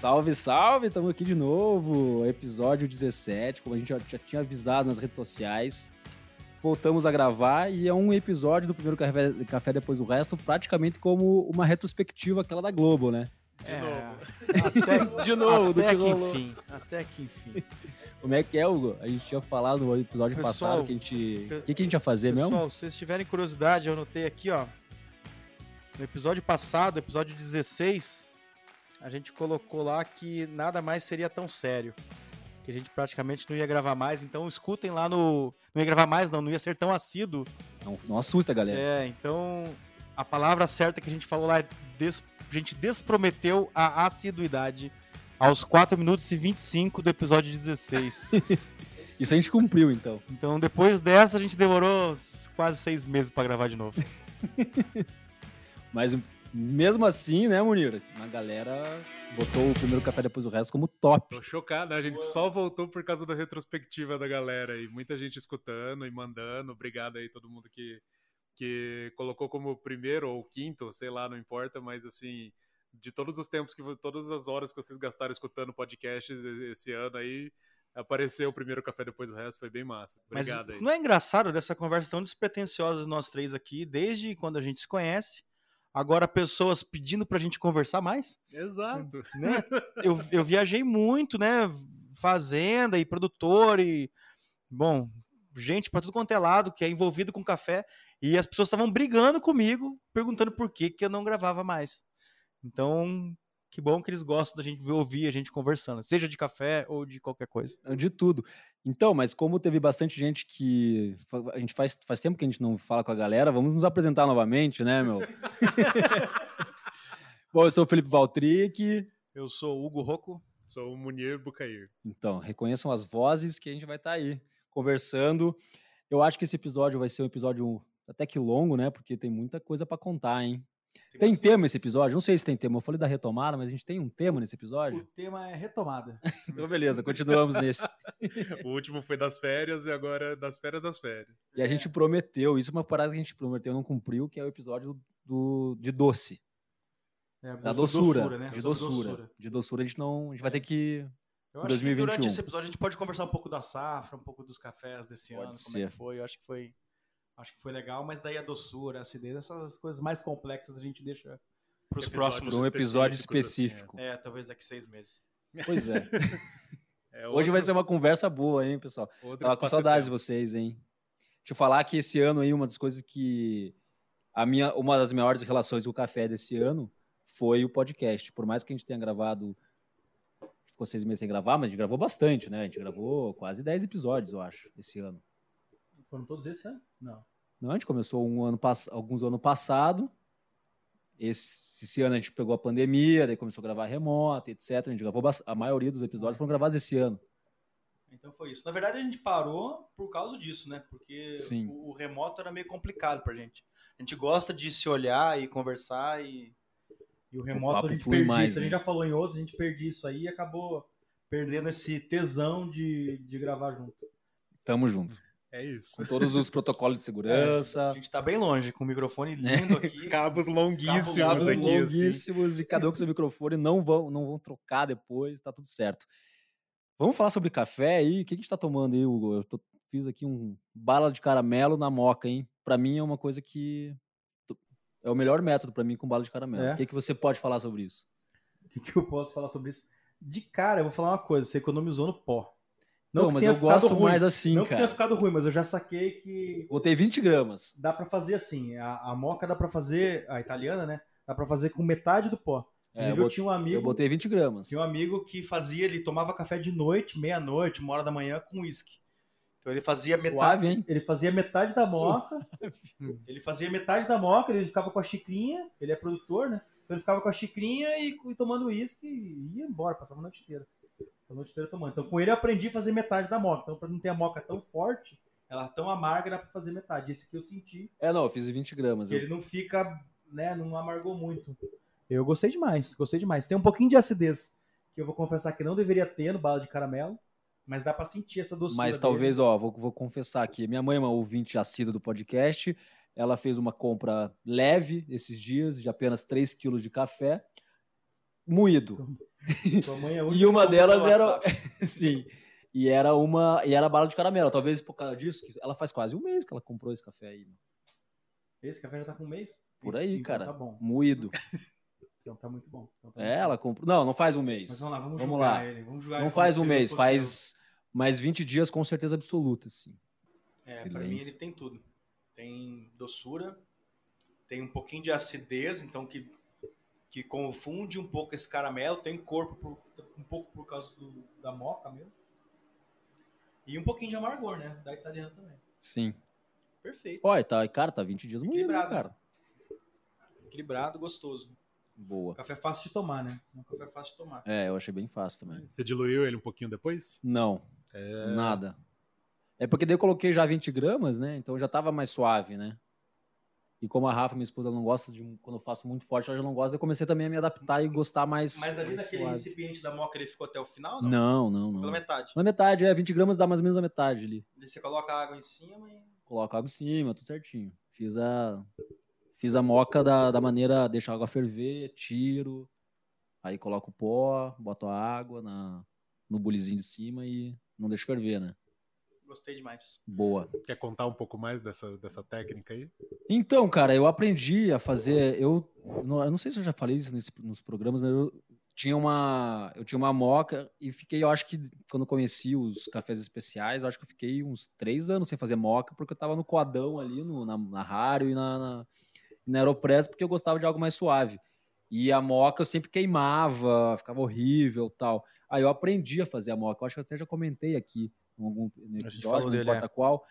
Salve, salve! Estamos aqui de novo, episódio 17, como a gente já, já, tinha avisado nas redes sociais. Voltamos a gravar e é um episódio do primeiro café, café depois do resto, praticamente como uma retrospectiva aquela da Globo, né? De é, novo. Até, de novo, até que enfim. Até que enfim. Como é que é, Hugo? A gente tinha falado no episódio pessoal, passado que a gente. O que, que a gente ia fazer pessoal, mesmo? Pessoal, se vocês tiverem curiosidade, eu anotei aqui, ó. No episódio passado, episódio 16, a gente colocou lá que nada mais seria tão sério. Que a gente praticamente não ia gravar mais. Então escutem lá no. Não ia gravar mais, não, não ia ser tão assíduo. Não, não assusta, galera. É, então. A palavra certa que a gente falou lá é. Des... A gente desprometeu a assiduidade aos 4 minutos e 25 do episódio 16. Isso a gente cumpriu, então. Então, depois dessa, a gente demorou quase seis meses para gravar de novo. Mas mesmo assim, né, Munir? A galera botou o primeiro café depois do resto como top. Tô chocado, né? A gente só voltou por causa da retrospectiva da galera e muita gente escutando e mandando. Obrigado aí todo mundo que, que colocou como primeiro ou quinto, sei lá, não importa, mas assim, de todos os tempos que todas as horas que vocês gastaram escutando podcasts esse ano aí, apareceu o primeiro café depois do resto, foi bem massa. Obrigado Mas aí. não é engraçado dessa conversa tão despretensiosa nós três aqui, desde quando a gente se conhece agora pessoas pedindo pra gente conversar mais. Exato. Né? Eu, eu viajei muito, né? Fazenda e produtor e. Bom, gente para tudo quanto é lado que é envolvido com café. E as pessoas estavam brigando comigo, perguntando por que, que eu não gravava mais. Então, que bom que eles gostam da gente ouvir a gente conversando, seja de café ou de qualquer coisa. De tudo. Então, mas como teve bastante gente que. A gente faz, faz tempo que a gente não fala com a galera, vamos nos apresentar novamente, né, meu? Bom, eu sou o Felipe Valtric. Eu sou o Hugo Rocco. Sou o Munir Bucair. Então, reconheçam as vozes que a gente vai estar tá aí conversando. Eu acho que esse episódio vai ser um episódio até que longo, né? Porque tem muita coisa para contar, hein? Tem, tem tema esse episódio? Não sei se tem tema. Eu falei da retomada, mas a gente tem um tema nesse episódio? O tema é retomada. então, beleza, continuamos nesse. o último foi das férias e agora é das férias das férias. E a gente prometeu, isso é uma parada que a gente prometeu não cumpriu, que é o episódio do, de doce. É, da doçura. doçura né? De doçura. doçura. De doçura a gente não. A gente vai ter que. Eu acho 2021. que durante esse episódio a gente pode conversar um pouco da safra, um pouco dos cafés desse pode ano, ser. como é que foi. Eu acho que foi Acho que foi legal, mas daí a doçura, a acidez, essas coisas mais complexas a gente deixa para os próximos. um episódio específico. Assim, é. é. talvez daqui seis meses. Pois é. é outro... Hoje vai ser uma conversa boa, hein, pessoal? Tava com saudades de vocês, hein? Deixa eu falar que esse ano aí, uma das coisas que. A minha, uma das maiores relações do café desse ano foi o podcast. Por mais que a gente tenha gravado. Ficou seis meses sem gravar, mas a gente gravou bastante, né? A gente gravou quase dez episódios, eu acho, esse ano. Foram todos esse ano? Não. Não, a gente começou um ano, alguns anos passado. Esse, esse, ano a gente pegou a pandemia, daí começou a gravar remoto, etc. A gente gravou a maioria dos episódios foram gravados esse ano. Então foi isso. Na verdade, a gente parou por causa disso, né? Porque o, o, remoto era meio complicado pra gente. A gente gosta de se olhar e conversar e, e o remoto o a gente perde mais, isso. Né? A gente já falou em outros, a gente perdeu isso aí e acabou perdendo esse tesão de, de gravar junto. Tamo junto. É isso. Com todos os protocolos de segurança. É, a gente está bem longe, com o microfone lindo aqui. Cabos longuíssimos Cabos aqui. Assim. longuíssimos assim. e cada um com seu microfone. Não vão, não vão trocar depois, tá tudo certo. Vamos falar sobre café aí. O que a gente está tomando aí, Hugo? Eu tô, fiz aqui um bala de caramelo na moca, hein? Para mim é uma coisa que é o melhor método para mim com bala de caramelo. É. O que, que você pode falar sobre isso? O que, que eu posso falar sobre isso? De cara, eu vou falar uma coisa: você economizou no pó. Não, Pô, mas eu gosto ruim. mais assim, não cara. Não que tenha ficado ruim, mas eu já saquei que... Botei 20 gramas. Dá para fazer assim, a, a moca dá para fazer, a italiana, né? Dá para fazer com metade do pó. É, eu, tinha um amigo... Eu botei 20 gramas. Tinha um amigo que fazia, ele tomava café de noite, meia-noite, uma hora da manhã com uísque. Então ele fazia Suave, metade, hein? ele fazia metade da moca. ele fazia metade da moca, ele ficava com a xicrinha, ele é produtor, né? Então ele ficava com a xicrinha e, e tomando uísque e ia embora, passava a noite inteira a noite inteira tomando. Então, com ele eu aprendi a fazer metade da moca. Então, para não ter a moca tão forte, ela tão amarga, dá para fazer metade. Esse que eu senti. É, não, eu fiz 20 gramas. Ele eu... não fica, né, não amargou muito. Eu gostei demais, gostei demais. Tem um pouquinho de acidez, que eu vou confessar que não deveria ter no bala de caramelo, mas dá para sentir essa doçura. Mas talvez, dele. ó, vou, vou confessar aqui, minha mãe é uma ouvinte assídua do podcast, ela fez uma compra leve esses dias, de apenas 3 quilos de café, moído. É e uma delas era. Sim. E era uma. E era bala de caramelo. Talvez por causa disso, ela faz quase um mês que ela comprou esse café aí. Esse café já tá com um mês? Por aí, então, cara. Tá bom. Moído. Então tá muito bom. Então tá é, ela comprou. Não, não faz um mês. Mas vamos lá, vamos, vamos lá. ele. Vamos não faz um mês, faz mais 20 dias com certeza absoluta, sim. É, para mim ele tem tudo. Tem doçura, tem um pouquinho de acidez, então que, que confunde um pouco esse caramelo, tem corpo por, um pouco por causa do, da moca mesmo. E um pouquinho de amargor, né? Da italiana também. Sim. Perfeito. Olha, tá, cara, tá 20 dias muito né, cara. Equilibrado, gostoso. Boa. Café fácil de tomar, né? Um café fácil de tomar. É, eu achei bem fácil também. Você diluiu ele um pouquinho depois? Não. É... Nada. É porque daí eu coloquei já 20 gramas, né? Então já tava mais suave, né? E como a Rafa, minha esposa, não gosta de quando eu faço muito forte, ela já não gosta, eu comecei também a me adaptar e gostar mais. Mas ali naquele suave. recipiente da moca ele ficou até o final? Não, não, não. não. Pela metade. Na metade, é. 20 gramas dá mais ou menos a metade ali. E você coloca água em cima e. Coloca água em cima, tudo certinho. Fiz a. Fiz a moca da, da maneira, deixo a água ferver, tiro, aí coloco o pó, boto a água na, no bulizinho de cima e não deixo ferver, né? Gostei demais. Boa. Quer contar um pouco mais dessa, dessa técnica aí? Então, cara, eu aprendi a fazer. Eu, eu não sei se eu já falei isso nesse, nos programas, mas eu tinha uma, eu tinha uma moca e fiquei, eu acho que quando conheci os cafés especiais, eu acho que eu fiquei uns três anos sem fazer moca, porque eu tava no coadão ali, no, na, na Rário e na, na, na Aeropress, porque eu gostava de algo mais suave. E a moca eu sempre queimava, ficava horrível tal. Aí eu aprendi a fazer a moca. Eu acho que eu até já comentei aqui em algum no episódio, não importa é. qual,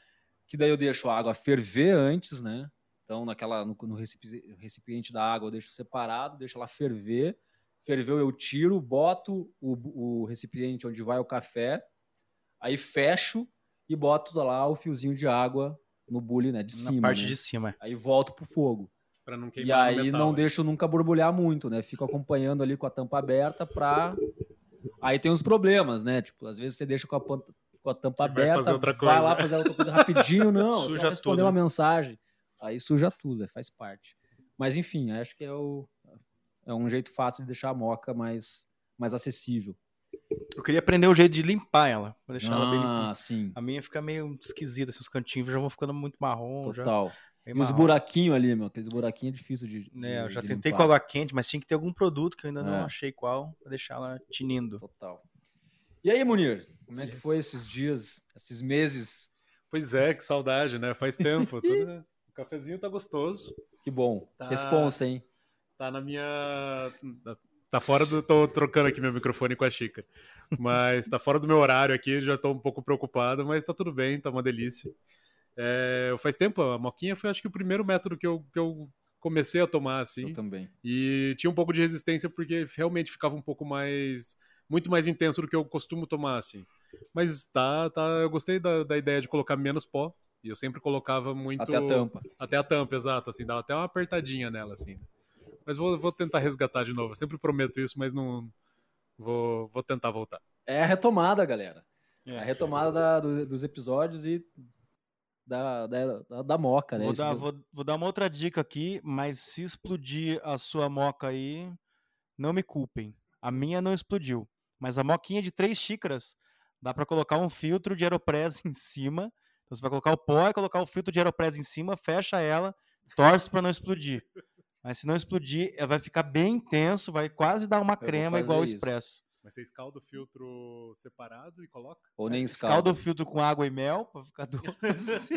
que daí eu deixo a água ferver antes, né? Então, naquela, no, no recipiente da água eu deixo separado, deixo ela ferver. Ferveu, eu tiro, boto o, o recipiente onde vai o café, aí fecho e boto lá o fiozinho de água no bule, né? De Na cima. Na parte né? de cima. Aí volto pro fogo. Pra não queimar e aí não deixo nunca borbulhar muito, né? Fico acompanhando ali com a tampa aberta pra. Aí tem os problemas, né? Tipo, às vezes você deixa com a, com a tampa aberta, fazer outra vai coisa. lá fazer outra coisa rapidinho, não, suja só responder tudo. uma mensagem. Aí suja tudo, é, faz parte. Mas enfim, acho que é, o, é um jeito fácil de deixar a moca mais, mais acessível. Eu queria aprender o jeito de limpar ela, pra deixar ah, ela bem limpa. Ah, sim. A minha fica meio esquisita, esses cantinhos já vão ficando muito marrom. Total. Já... E os buraquinhos ali, meu, aqueles buraquinhos é difícil de. É, eu já tentei limpar. com água quente, mas tinha que ter algum produto que eu ainda é. não achei qual, pra deixar ela tinindo. Total. E aí, Munir, como é que foi esses dias, esses meses? Pois é, que saudade, né? Faz tempo. Né? o cafezinho tá gostoso. Que bom. Tá... Responsa, hein? Tá na minha. Tá fora do. Tô trocando aqui meu microfone com a xícara. Mas tá fora do meu horário aqui, já tô um pouco preocupado, mas tá tudo bem, tá uma delícia. É, faz tempo, a moquinha foi acho que o primeiro método que eu, que eu comecei a tomar, assim. Eu também. E tinha um pouco de resistência porque realmente ficava um pouco mais muito mais intenso do que eu costumo tomar, assim. Mas tá, tá, eu gostei da, da ideia de colocar menos pó. E eu sempre colocava muito. Até a tampa. Até a tampa, exato. Assim, dava até uma apertadinha nela, assim. Mas vou, vou tentar resgatar de novo. Eu sempre prometo isso, mas não. Vou, vou tentar voltar. É a retomada, galera. É, a retomada da, do, dos episódios e da, da, da, moca, né? Vou dar, vou, vou dar uma outra dica aqui, mas se explodir a sua moca aí, não me culpem. A minha não explodiu. Mas a moquinha de três xícaras dá para colocar um filtro de aeropress em cima. Então você vai colocar o pó e colocar o filtro de aeropress em cima, fecha ela, torce para não explodir. Mas se não explodir, vai ficar bem intenso, vai quase dar uma crema igual o expresso. Mas você escalda o filtro separado e coloca? Ou nem escalda? Escalda o filtro com água e mel para ficar doce.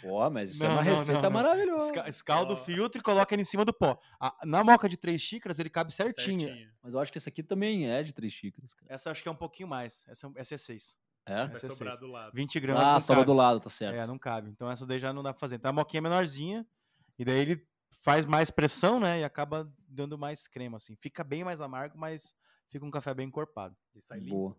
Pô, mas isso é não, é uma não, receita não, maravilhosa. Escalda o filtro e coloca ele em cima do pó. na moca de três xícaras, ele cabe certinho. certinho. Mas eu acho que esse aqui também é de três xícaras. Cara. Essa acho que é um pouquinho mais. Essa, essa é seis. É? Vai sobrar do lado. 20 gramas. Ah, sobra do lado, tá certo. É, não cabe. Então essa daí já não dá pra fazer. Então a moquinha é menorzinha. E daí ele faz mais pressão, né? E acaba dando mais crema, assim. Fica bem mais amargo, mas fica um café bem encorpado. E sai limpo. Boa.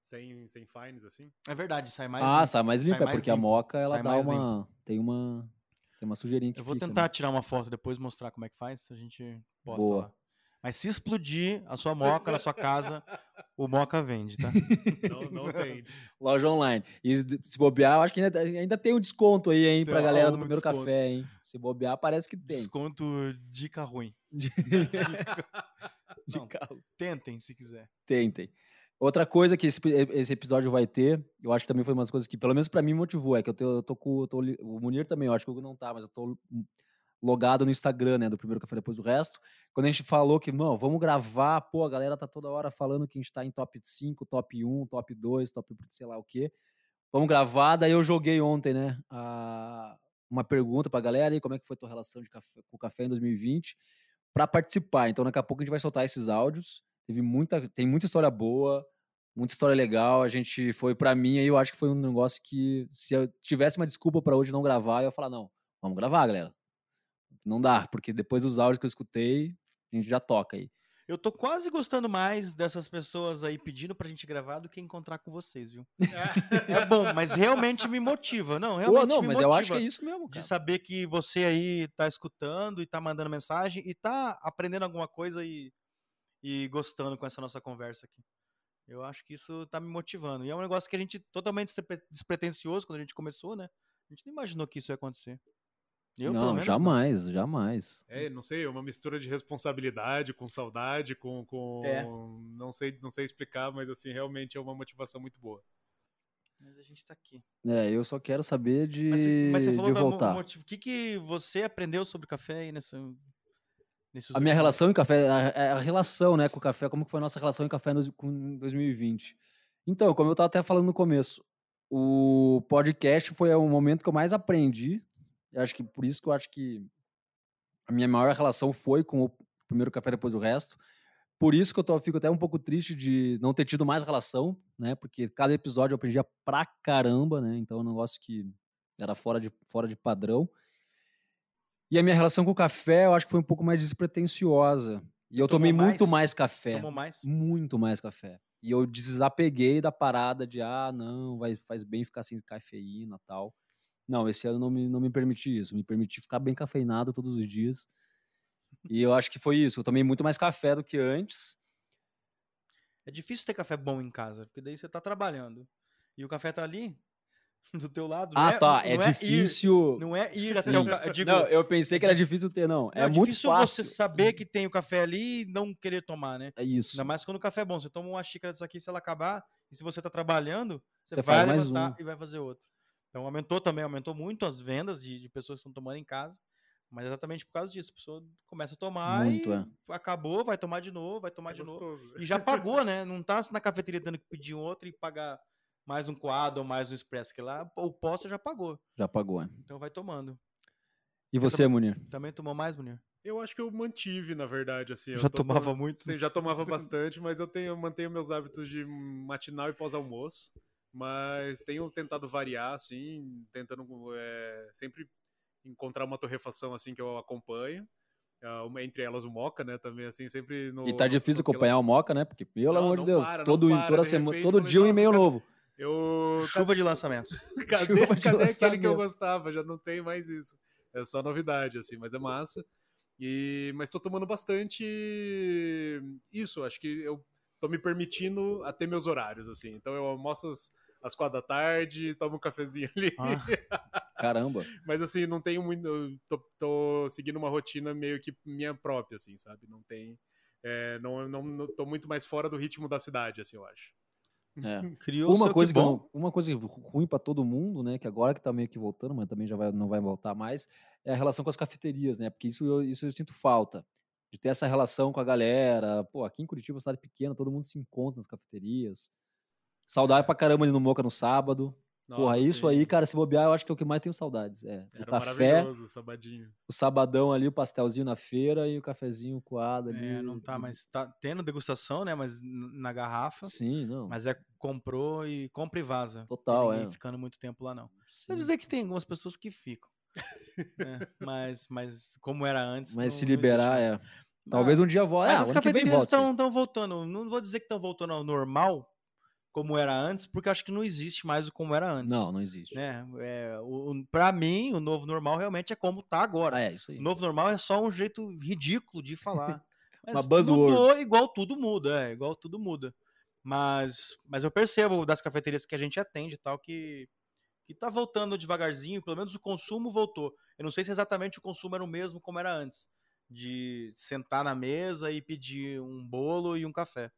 Sem, sem fines, assim? É verdade, sai mais ah, limpo. Ah, sai mais limpo, sai é porque limpo. a moca, ela sai dá uma... Limpo. Tem uma... Tem uma sujeirinha que Eu vou fica, tentar né? tirar uma foto depois mostrar como é que faz, a gente posta Boa. lá. Mas se explodir a sua moca na sua casa, o moca vende, tá? Não, não tem. Loja online. E se bobear, eu acho que ainda, ainda tem um desconto aí, hein, tem pra galera do primeiro desconto. café, hein? Se bobear, parece que tem. Desconto dica ruim. dica. De Não, carro. Tentem, se quiser. Tentem. Outra coisa que esse, esse, episódio vai ter, eu acho que também foi uma das coisas que, pelo menos para mim, motivou, é que eu, tenho, eu tô com. Eu tô, o Munir também, eu acho que o Hugo não tá, mas eu tô logado no Instagram, né, do primeiro café depois do resto. Quando a gente falou que, não, vamos gravar, pô, a galera tá toda hora falando que a gente tá em top 5, top 1, top 2, top sei lá o quê. Vamos gravar, daí eu joguei ontem, né, a, uma pergunta pra galera aí, como é que foi a tua relação de café, com o café em 2020, para participar. Então daqui a pouco a gente vai soltar esses áudios. Teve muita, tem muita história boa, muita história legal. A gente foi para mim aí, eu acho que foi um negócio que se eu tivesse uma desculpa para hoje não gravar, eu ia falar não, vamos gravar, galera. Não dá, porque depois dos áudios que eu escutei, a gente já toca aí. Eu tô quase gostando mais dessas pessoas aí pedindo pra gente gravar do que encontrar com vocês, viu? é bom, mas realmente me motiva. Não, realmente Pô, não, mas eu acho que é isso mesmo, cara. De saber que você aí tá escutando e tá mandando mensagem e tá aprendendo alguma coisa e, e gostando com essa nossa conversa aqui. Eu acho que isso tá me motivando. E é um negócio que a gente totalmente despretensioso quando a gente começou, né? A gente não imaginou que isso ia acontecer. Eu, não, jamais, não. jamais. É, não sei, uma mistura de responsabilidade com saudade, com, com é. não sei, não sei explicar, mas assim realmente é uma motivação muito boa. Mas a gente tá aqui. É, eu só quero saber de, mas, mas você falou de voltar. O que, que você aprendeu sobre café aí nessa, a minha relação em café, a, a, relação, né, com o café, como que foi a nossa relação em café no, com 2020? Então, como eu estava até falando no começo, o podcast foi o momento que eu mais aprendi eu acho que por isso que eu acho que a minha maior relação foi com o primeiro café depois do resto. Por isso que eu tô, fico até um pouco triste de não ter tido mais relação, né? Porque cada episódio eu aprendia pra caramba, né? Então é um negócio que era fora de, fora de padrão. E a minha relação com o café, eu acho que foi um pouco mais despretensiosa. E eu Tomou tomei mais? muito mais café. Tomou mais? Muito mais café. E eu desapeguei da parada de, ah, não, vai, faz bem ficar sem cafeína tal. Não, esse ano não me, não me permiti isso. Me permiti ficar bem cafeinado todos os dias. E eu acho que foi isso. Eu tomei muito mais café do que antes. É difícil ter café bom em casa, porque daí você tá trabalhando. E o café tá ali, do teu lado. Ah, é, tá. É, é, difícil. Ir, não é ir até o café. Não, eu pensei que era difícil ter, não. não é, é muito difícil fácil. você saber que tem o café ali e não querer tomar, né? É isso. Ainda mais quando o café é bom. Você toma uma xícara disso aqui, se ela acabar, e se você tá trabalhando, você, você vai levantar um. e vai fazer outro. Então aumentou também, aumentou muito as vendas de, de pessoas que estão tomando em casa. Mas exatamente por causa disso. A pessoa começa a tomar muito, e é. acabou, vai tomar de novo, vai tomar é de gostoso. novo. E já pagou, né? Não tá na cafeteria tendo que pedir um outro e pagar mais um quadro ou mais um expresso. Que lá o você já pagou. Já pagou, é. Então vai tomando. E você, você Munir? Também tomou mais, Munir? Eu acho que eu mantive, na verdade, assim. Já tomava muito? Sim, já tomava bastante, mas eu tenho, eu mantenho meus hábitos de matinal e pós-almoço. Mas tenho tentado variar, assim, tentando é, sempre encontrar uma torrefação, assim, que eu acompanho. Uh, entre elas o Moca, né? Também, assim, sempre no. E tá difícil acompanhar o Moca, né? Porque, pelo não, amor de Deus, para, todo, para, toda semana, todo dia um e-mail novo. Eu... Chuva de lançamentos. cadê, Chuva de cadê lançamento. aquele que eu gostava? Já não tem mais isso. É só novidade, assim, mas é massa. E, mas tô tomando bastante isso. Acho que eu tô me permitindo a ter meus horários, assim. Então eu almoço às, às quatro da tarde, tomo um cafezinho ali. Ah, caramba. Mas assim, não tenho muito. Tô, tô, seguindo uma rotina meio que minha própria, assim, sabe? Não tem. É, não, não, não tô muito mais fora do ritmo da cidade, assim, eu acho. É. Criou uma coisa que não, uma coisa ruim para todo mundo, né, que agora que tá meio que voltando, mas também já vai, não vai voltar mais, é a relação com as cafeterias, né? Porque isso eu, isso eu sinto falta de ter essa relação com a galera. Pô, aqui em Curitiba, uma cidade pequena, todo mundo se encontra nas cafeterias. Saudade pra caramba ali no Moca no sábado. Nossa, Porra, isso sim. aí, cara, se bobear, eu acho que é o que mais tenho saudades. É, Era o café, o sabadinho. O sabadão ali, o pastelzinho na feira e o cafezinho coado ali. É, não tá, mas tá tendo degustação, né, mas na garrafa. Sim, não. Mas é comprou e compra e vaza. Total, é. ficando muito tempo lá, não. Quer dizer que tem algumas pessoas que ficam. é, mas, mas como era antes. Mas não, se liberar, é. Talvez um dia volte. Mas ah, as cafeterias estão voltando. Não vou dizer que estão voltando ao normal, como era antes, porque acho que não existe mais o como era antes. Não, não existe. Né? É, para mim, o novo normal realmente é como tá agora. Ah, é, isso aí. O novo normal é só um jeito ridículo de falar. Mas Uma buzzword. mudou igual tudo muda, é, igual tudo muda. Mas, mas eu percebo das cafeterias que a gente atende e tal que que tá voltando devagarzinho, pelo menos o consumo voltou. Eu não sei se exatamente o consumo era o mesmo como era antes, de sentar na mesa e pedir um bolo e um café.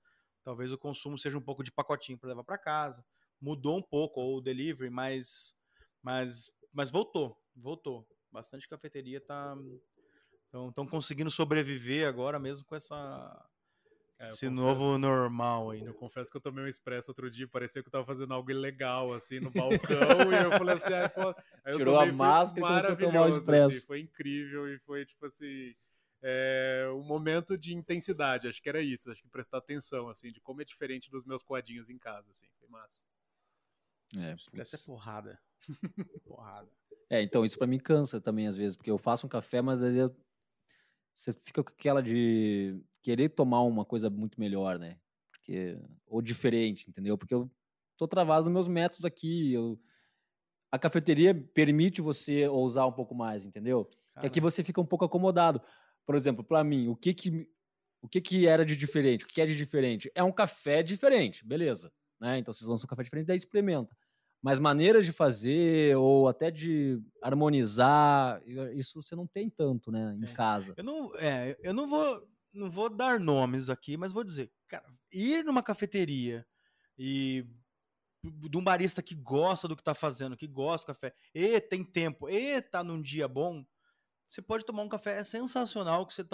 Talvez o consumo seja um pouco de pacotinho para levar para casa. Mudou um pouco ou o delivery, mas mas mas voltou, voltou. Bastante cafeteria tá estão conseguindo sobreviver agora mesmo com essa é, Esse confesso, novo normal aí. Eu confesso que eu tomei um expresso outro dia, parecia que eu tava fazendo algo ilegal, assim, no balcão, e eu falei assim, ah, pô... Aí Tirou a máscara e começou a tomar o expresso. Assim, foi incrível e foi, tipo assim, é, um momento de intensidade, acho que era isso, acho que prestar atenção, assim, de como é diferente dos meus coadinhos em casa, assim, foi massa. É, essa é porrada. porrada. É, então isso para mim cansa também às vezes, porque eu faço um café, mas às vezes eu... você fica com aquela de querer tomar uma coisa muito melhor, né? Porque, ou diferente, entendeu? Porque eu tô travado nos meus métodos aqui. Eu, a cafeteria permite você ousar um pouco mais, entendeu? Que aqui você fica um pouco acomodado. Por exemplo, para mim, o que que o que que era de diferente? O que é de diferente? É um café diferente, beleza, né? Então vocês lançam um café diferente, daí experimenta. Mas maneiras de fazer ou até de harmonizar, isso você não tem tanto, né, em é. casa. Eu não, é, eu não vou não vou dar nomes aqui, mas vou dizer, cara, ir numa cafeteria e de um barista que gosta do que tá fazendo, que gosta do café, e tem tempo, e tá num dia bom, você pode tomar um café sensacional que você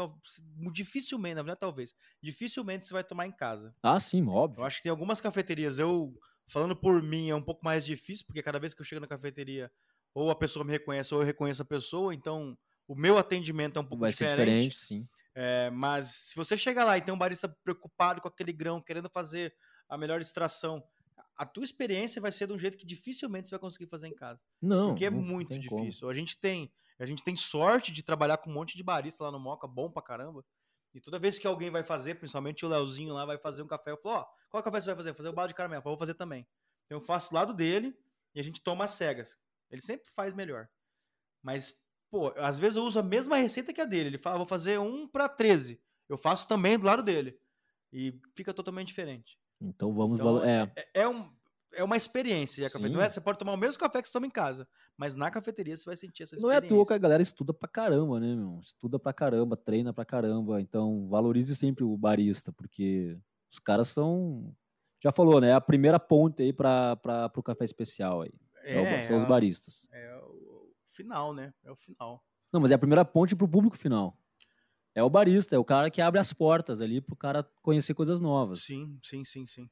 dificilmente, na verdade, talvez, dificilmente você vai tomar em casa. Ah, sim, óbvio. Eu acho que tem algumas cafeterias, eu falando por mim, é um pouco mais difícil, porque cada vez que eu chego na cafeteria, ou a pessoa me reconhece, ou eu reconheço a pessoa, então o meu atendimento é um pouco vai diferente. Vai ser diferente, sim. É, mas se você chega lá e tem um barista preocupado com aquele grão, querendo fazer a melhor extração, a tua experiência vai ser de um jeito que dificilmente você vai conseguir fazer em casa. Não. Porque é não muito difícil. Como. A gente tem, a gente tem sorte de trabalhar com um monte de barista lá no Moca, bom pra caramba. E toda vez que alguém vai fazer, principalmente o Leozinho lá vai fazer um café, eu falo, ó, oh, qual café você vai fazer? Vou fazer o balde de caramelo. Eu vou fazer também. Então eu faço do lado dele e a gente toma as cegas. Ele sempre faz melhor. Mas, pô, às vezes eu uso a mesma receita que a dele. Ele fala, vou fazer um para 13 eu faço também do lado dele. E fica totalmente diferente. Então vamos. Então, é. É, é, um, é uma experiência. A Não é, você pode tomar o mesmo café que você toma em casa, mas na cafeteria você vai sentir essa experiência. Não é à toa que a galera estuda pra caramba, né, meu? Estuda pra caramba, treina pra caramba. Então valorize sempre o barista, porque os caras são. Já falou, né? É a primeira ponte aí para o café especial aí. É, são os é baristas. É o final, né? É o final. Não, mas é a primeira ponte para o público final é o barista, é o cara que abre as portas ali para o cara conhecer coisas novas. Sim, sim, sim, sim.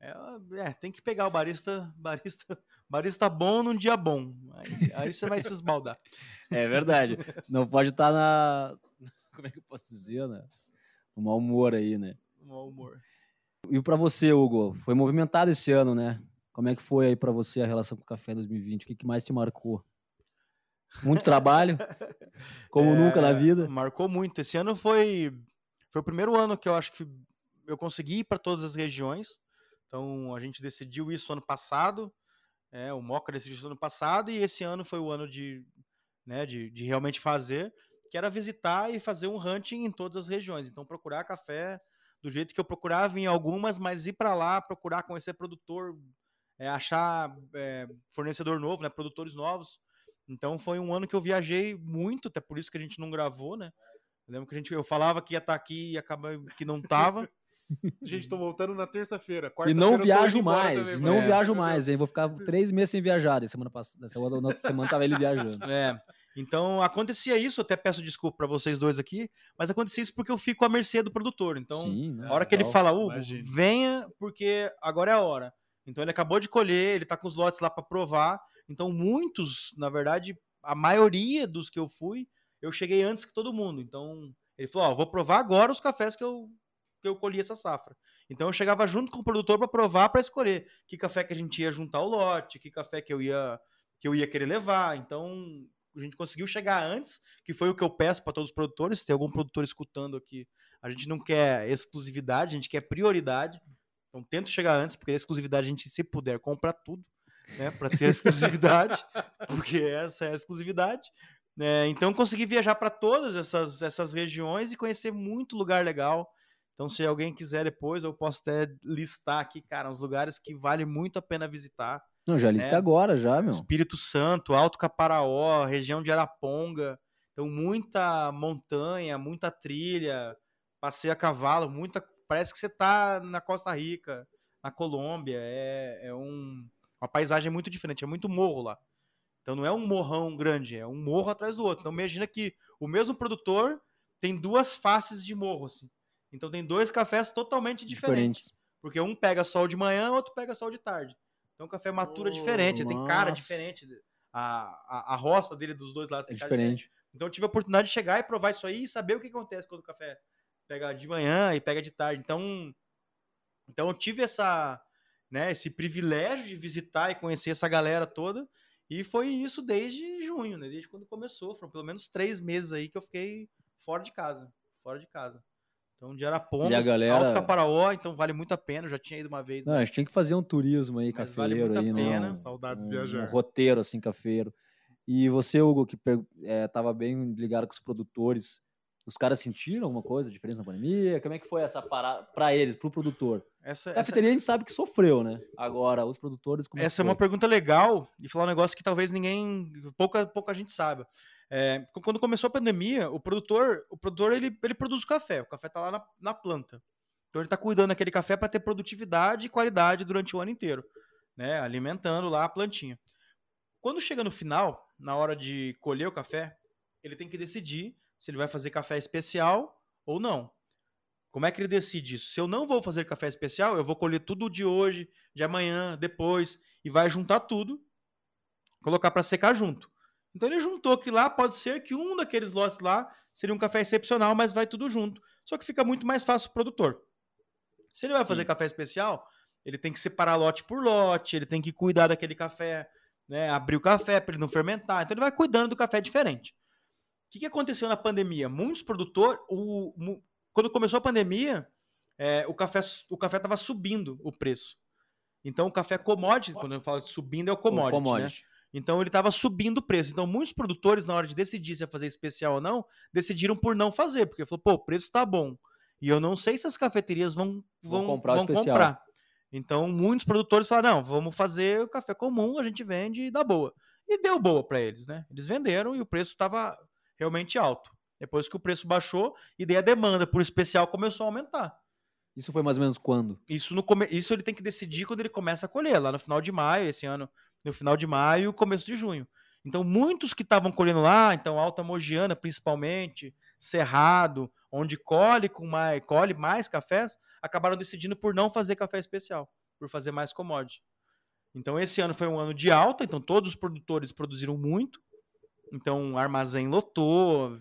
É, é, tem que pegar o barista, barista, barista bom num dia bom. Aí, aí você vai se esbaldar. É verdade. Não pode estar tá na. Como é que eu posso dizer, né? No mau humor aí, né? No mau humor. E para você, Hugo, foi movimentado esse ano, né? Como é que foi aí para você a relação com o café 2020? O que, que mais te marcou? Muito trabalho, como é, nunca na vida. Marcou muito. Esse ano foi, foi o primeiro ano que eu acho que eu consegui ir para todas as regiões. Então a gente decidiu isso ano passado. É, o Moca decidiu isso ano passado e esse ano foi o ano de, né, de, de realmente fazer, que era visitar e fazer um hunting em todas as regiões. Então procurar café do jeito que eu procurava em algumas, mas ir para lá, procurar conhecer produtor, é, achar é, fornecedor novo, né, produtores novos. Então foi um ano que eu viajei muito, até por isso que a gente não gravou, né? Eu lembro que a gente, eu falava que ia estar tá aqui e acaba que não tava. Gente, tô voltando na terça-feira. E não viajo mais, também, não é, viajo mais, hein? Vou ficar três meses sem viajar. Semana passada, semana, semana tava ele viajando. É. Então acontecia isso, até peço desculpa para vocês dois aqui, mas acontecia isso porque eu fico à mercê do produtor. Então, Sim, a hora que ele fala, Hugo, venha, porque agora é a hora. Então ele acabou de colher, ele tá com os lotes lá para provar. Então, muitos, na verdade, a maioria dos que eu fui, eu cheguei antes que todo mundo. Então, ele falou: Ó, vou provar agora os cafés que eu, que eu colhi essa safra. Então, eu chegava junto com o produtor para provar, para escolher que café que a gente ia juntar o lote, que café que eu ia, que eu ia querer levar. Então, a gente conseguiu chegar antes, que foi o que eu peço para todos os produtores. Se tem algum produtor escutando aqui, a gente não quer exclusividade, a gente quer prioridade. Então, tento chegar antes, porque a exclusividade a gente, se puder, compra tudo né, para ter exclusividade, porque essa é a exclusividade. É, então consegui viajar para todas essas, essas regiões e conhecer muito lugar legal. Então, se alguém quiser depois, eu posso até listar aqui, cara, uns lugares que vale muito a pena visitar. Não, já lista né? agora, já, meu. Espírito Santo, Alto Caparaó, região de Araponga. Então, muita montanha, muita trilha, passeio a cavalo, muita. Parece que você tá na Costa Rica, na Colômbia. É, é um, uma paisagem muito diferente, é muito morro lá. Então não é um morrão grande, é um morro atrás do outro. Então imagina que o mesmo produtor tem duas faces de morro, assim. Então tem dois cafés totalmente diferentes. Porque um pega sol de manhã, outro pega sol de tarde. Então o café matura oh, diferente, tem cara diferente. A, a, a roça dele dos dois lados é diferente. diferente. Então eu tive a oportunidade de chegar e provar isso aí e saber o que acontece quando o café pega de manhã e pega de tarde. Então, então eu tive essa, né, esse privilégio de visitar e conhecer essa galera toda. E foi isso desde junho, né? Desde quando começou. Foram pelo menos três meses aí que eu fiquei fora de casa. Fora de casa. Então, de Arapongas, e a galera... Alto Caparaó, então vale muito a pena. Eu já tinha ido uma vez. Não, mas... a gente tem que fazer um turismo aí, mas cafeiro. Vale muito aí, a pena. Né? Saudades um, viajar. Um roteiro, assim, cafeiro. E você, Hugo, que estava é, bem ligado com os produtores, os caras sentiram alguma coisa, diferença na pandemia? Como é que foi essa parada para eles, para o produtor? Essa, a cafeteria essa... a gente sabe que sofreu, né? Agora, os produtores. É essa é, é uma pergunta legal e falar um negócio que talvez ninguém, pouca, pouca gente saiba. É, quando começou a pandemia, o produtor, o produtor ele, ele produz o café. O café está lá na, na planta. Então ele está cuidando daquele café para ter produtividade e qualidade durante o ano inteiro, né? Alimentando lá a plantinha. Quando chega no final, na hora de colher o café, ele tem que decidir se ele vai fazer café especial ou não. Como é que ele decide isso? Se eu não vou fazer café especial, eu vou colher tudo de hoje, de amanhã, depois, e vai juntar tudo, colocar para secar junto. Então ele juntou que lá pode ser que um daqueles lotes lá seria um café excepcional, mas vai tudo junto. Só que fica muito mais fácil o produtor. Se ele vai Sim. fazer café especial, ele tem que separar lote por lote, ele tem que cuidar daquele café né, abrir o café para ele não fermentar. Então ele vai cuidando do café diferente. O que, que aconteceu na pandemia? Muitos produtores, o, o, quando começou a pandemia, é, o café o café estava subindo o preço. Então o café commodity, quando eu falo subindo é o commodity, o commodity. Né? Então ele estava subindo o preço. Então muitos produtores na hora de decidir se ia fazer especial ou não, decidiram por não fazer, porque falou, pô, o preço está bom. E eu não sei se as cafeterias vão, vão, vão comprar. Vão comprar. Então, muitos produtores falaram: não, vamos fazer o café comum, a gente vende e dá boa. E deu boa para eles, né? Eles venderam e o preço estava realmente alto. Depois que o preço baixou, e daí a demanda por especial começou a aumentar. Isso foi mais ou menos quando? Isso, no come... Isso ele tem que decidir quando ele começa a colher, lá no final de maio, esse ano, no final de maio, começo de junho. Então, muitos que estavam colhendo lá, então Alta Mogiana principalmente, Cerrado, onde colhe, com mais, colhe mais cafés, acabaram decidindo por não fazer café especial, por fazer mais commodity. Então, esse ano foi um ano de alta, então todos os produtores produziram muito. Então, o armazém lotou,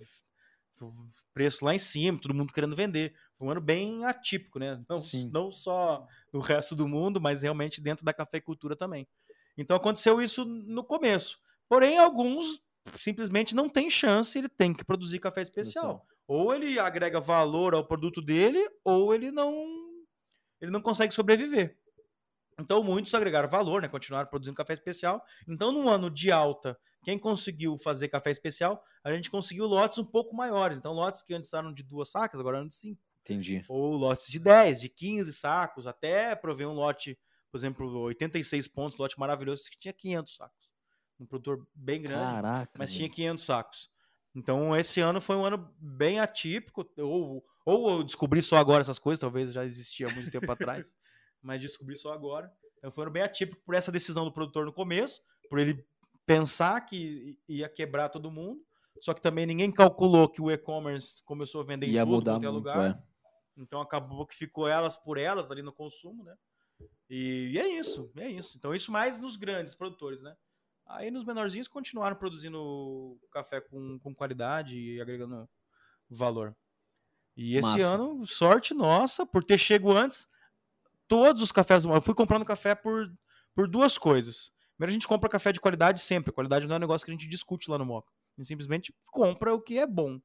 preço lá em cima, todo mundo querendo vender. Foi um ano bem atípico, né? Não, não só no resto do mundo, mas realmente dentro da cafeicultura também. Então, aconteceu isso no começo. Porém, alguns simplesmente não têm chance, ele tem que produzir café especial. Ou ele agrega valor ao produto dele, ou ele não ele não consegue sobreviver. Então muitos agregaram valor, né? Continuaram produzindo café especial. Então, no ano de alta, quem conseguiu fazer café especial, a gente conseguiu lotes um pouco maiores. Então, lotes que antes eram de duas sacas, agora eram de cinco. Entendi. Ou lotes de 10, de 15 sacos, até prover um lote, por exemplo, 86 pontos, lote maravilhoso, que tinha 500 sacos. Um produtor bem grande, Caraca, mas tinha 500 sacos. Então, esse ano foi um ano bem atípico, ou, ou eu descobri só agora essas coisas, talvez já existia há muito tempo atrás, mas descobri só agora. Então, foi ano bem atípico por essa decisão do produtor no começo, por ele pensar que ia quebrar todo mundo, só que também ninguém calculou que o e-commerce começou a vender ia em tudo, mudar qualquer muito, lugar. É. Então, acabou que ficou elas por elas ali no consumo, né? E, e é isso, é isso. Então, isso mais nos grandes produtores, né? Aí nos menorzinhos continuaram produzindo café com, com qualidade e agregando valor. E esse Massa. ano, sorte nossa, por ter chego antes, todos os cafés. Eu fui comprando café por, por duas coisas. Primeiro, a gente compra café de qualidade sempre. Qualidade não é um negócio que a gente discute lá no Moca. A gente simplesmente compra o que é bom.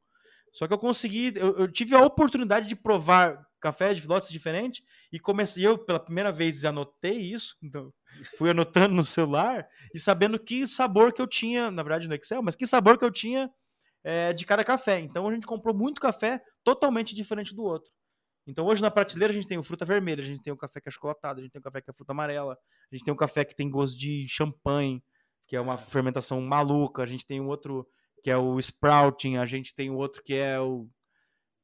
Só que eu consegui, eu, eu tive a oportunidade de provar café de lotes diferentes e comecei eu pela primeira vez anotei isso, então fui anotando no celular e sabendo que sabor que eu tinha, na verdade no Excel, mas que sabor que eu tinha é, de cada café. Então a gente comprou muito café totalmente diferente do outro. Então hoje na prateleira a gente tem o fruta vermelha, a gente tem o café que é chocolatado, a gente tem o café que é fruta amarela, a gente tem o café que tem gosto de champanhe, que é uma fermentação maluca, a gente tem um outro que é o sprouting, a gente tem outro que é o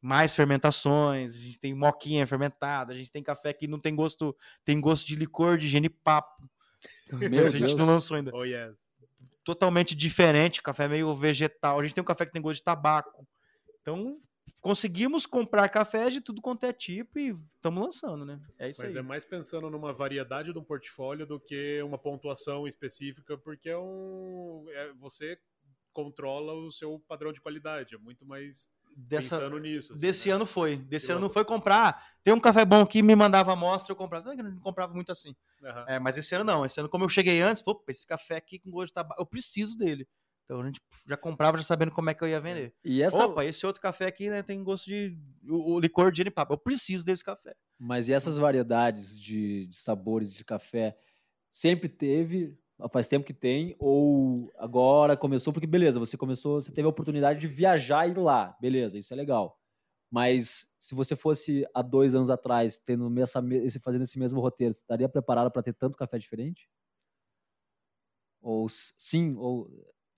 mais fermentações, a gente tem moquinha fermentada, a gente tem café que não tem gosto, tem gosto de licor de genipapo. Meu a gente Deus. não lançou ainda. Oh, yes. Totalmente diferente, café meio vegetal. A gente tem um café que tem gosto de tabaco. Então, conseguimos comprar café de tudo quanto é tipo e estamos lançando, né? É isso Mas aí. é mais pensando numa variedade de um portfólio do que uma pontuação específica, porque é um. É, você controla o seu padrão de qualidade. É muito mais dessa, pensando nisso. Assim, desse né? ano foi. Desse que ano não foi comprar. Tem um café bom que me mandava amostra, eu comprava. Eu não comprava muito assim. Uhum. É, mas esse ano não. Esse ano, como eu cheguei antes, falei, esse café aqui com gosto de tabaco, eu preciso dele. Então a gente já comprava já sabendo como é que eu ia vender. E essa... Opa, esse outro café aqui né, tem gosto de. O, o licor de genipapo. Eu preciso desse café. Mas e essas variedades de, de sabores de café sempre teve faz tempo que tem, ou agora começou, porque beleza, você começou, você teve a oportunidade de viajar e ir lá, beleza, isso é legal. Mas se você fosse há dois anos atrás, tendo essa, esse, fazendo esse mesmo roteiro, você estaria preparado para ter tanto café diferente? Ou sim, ou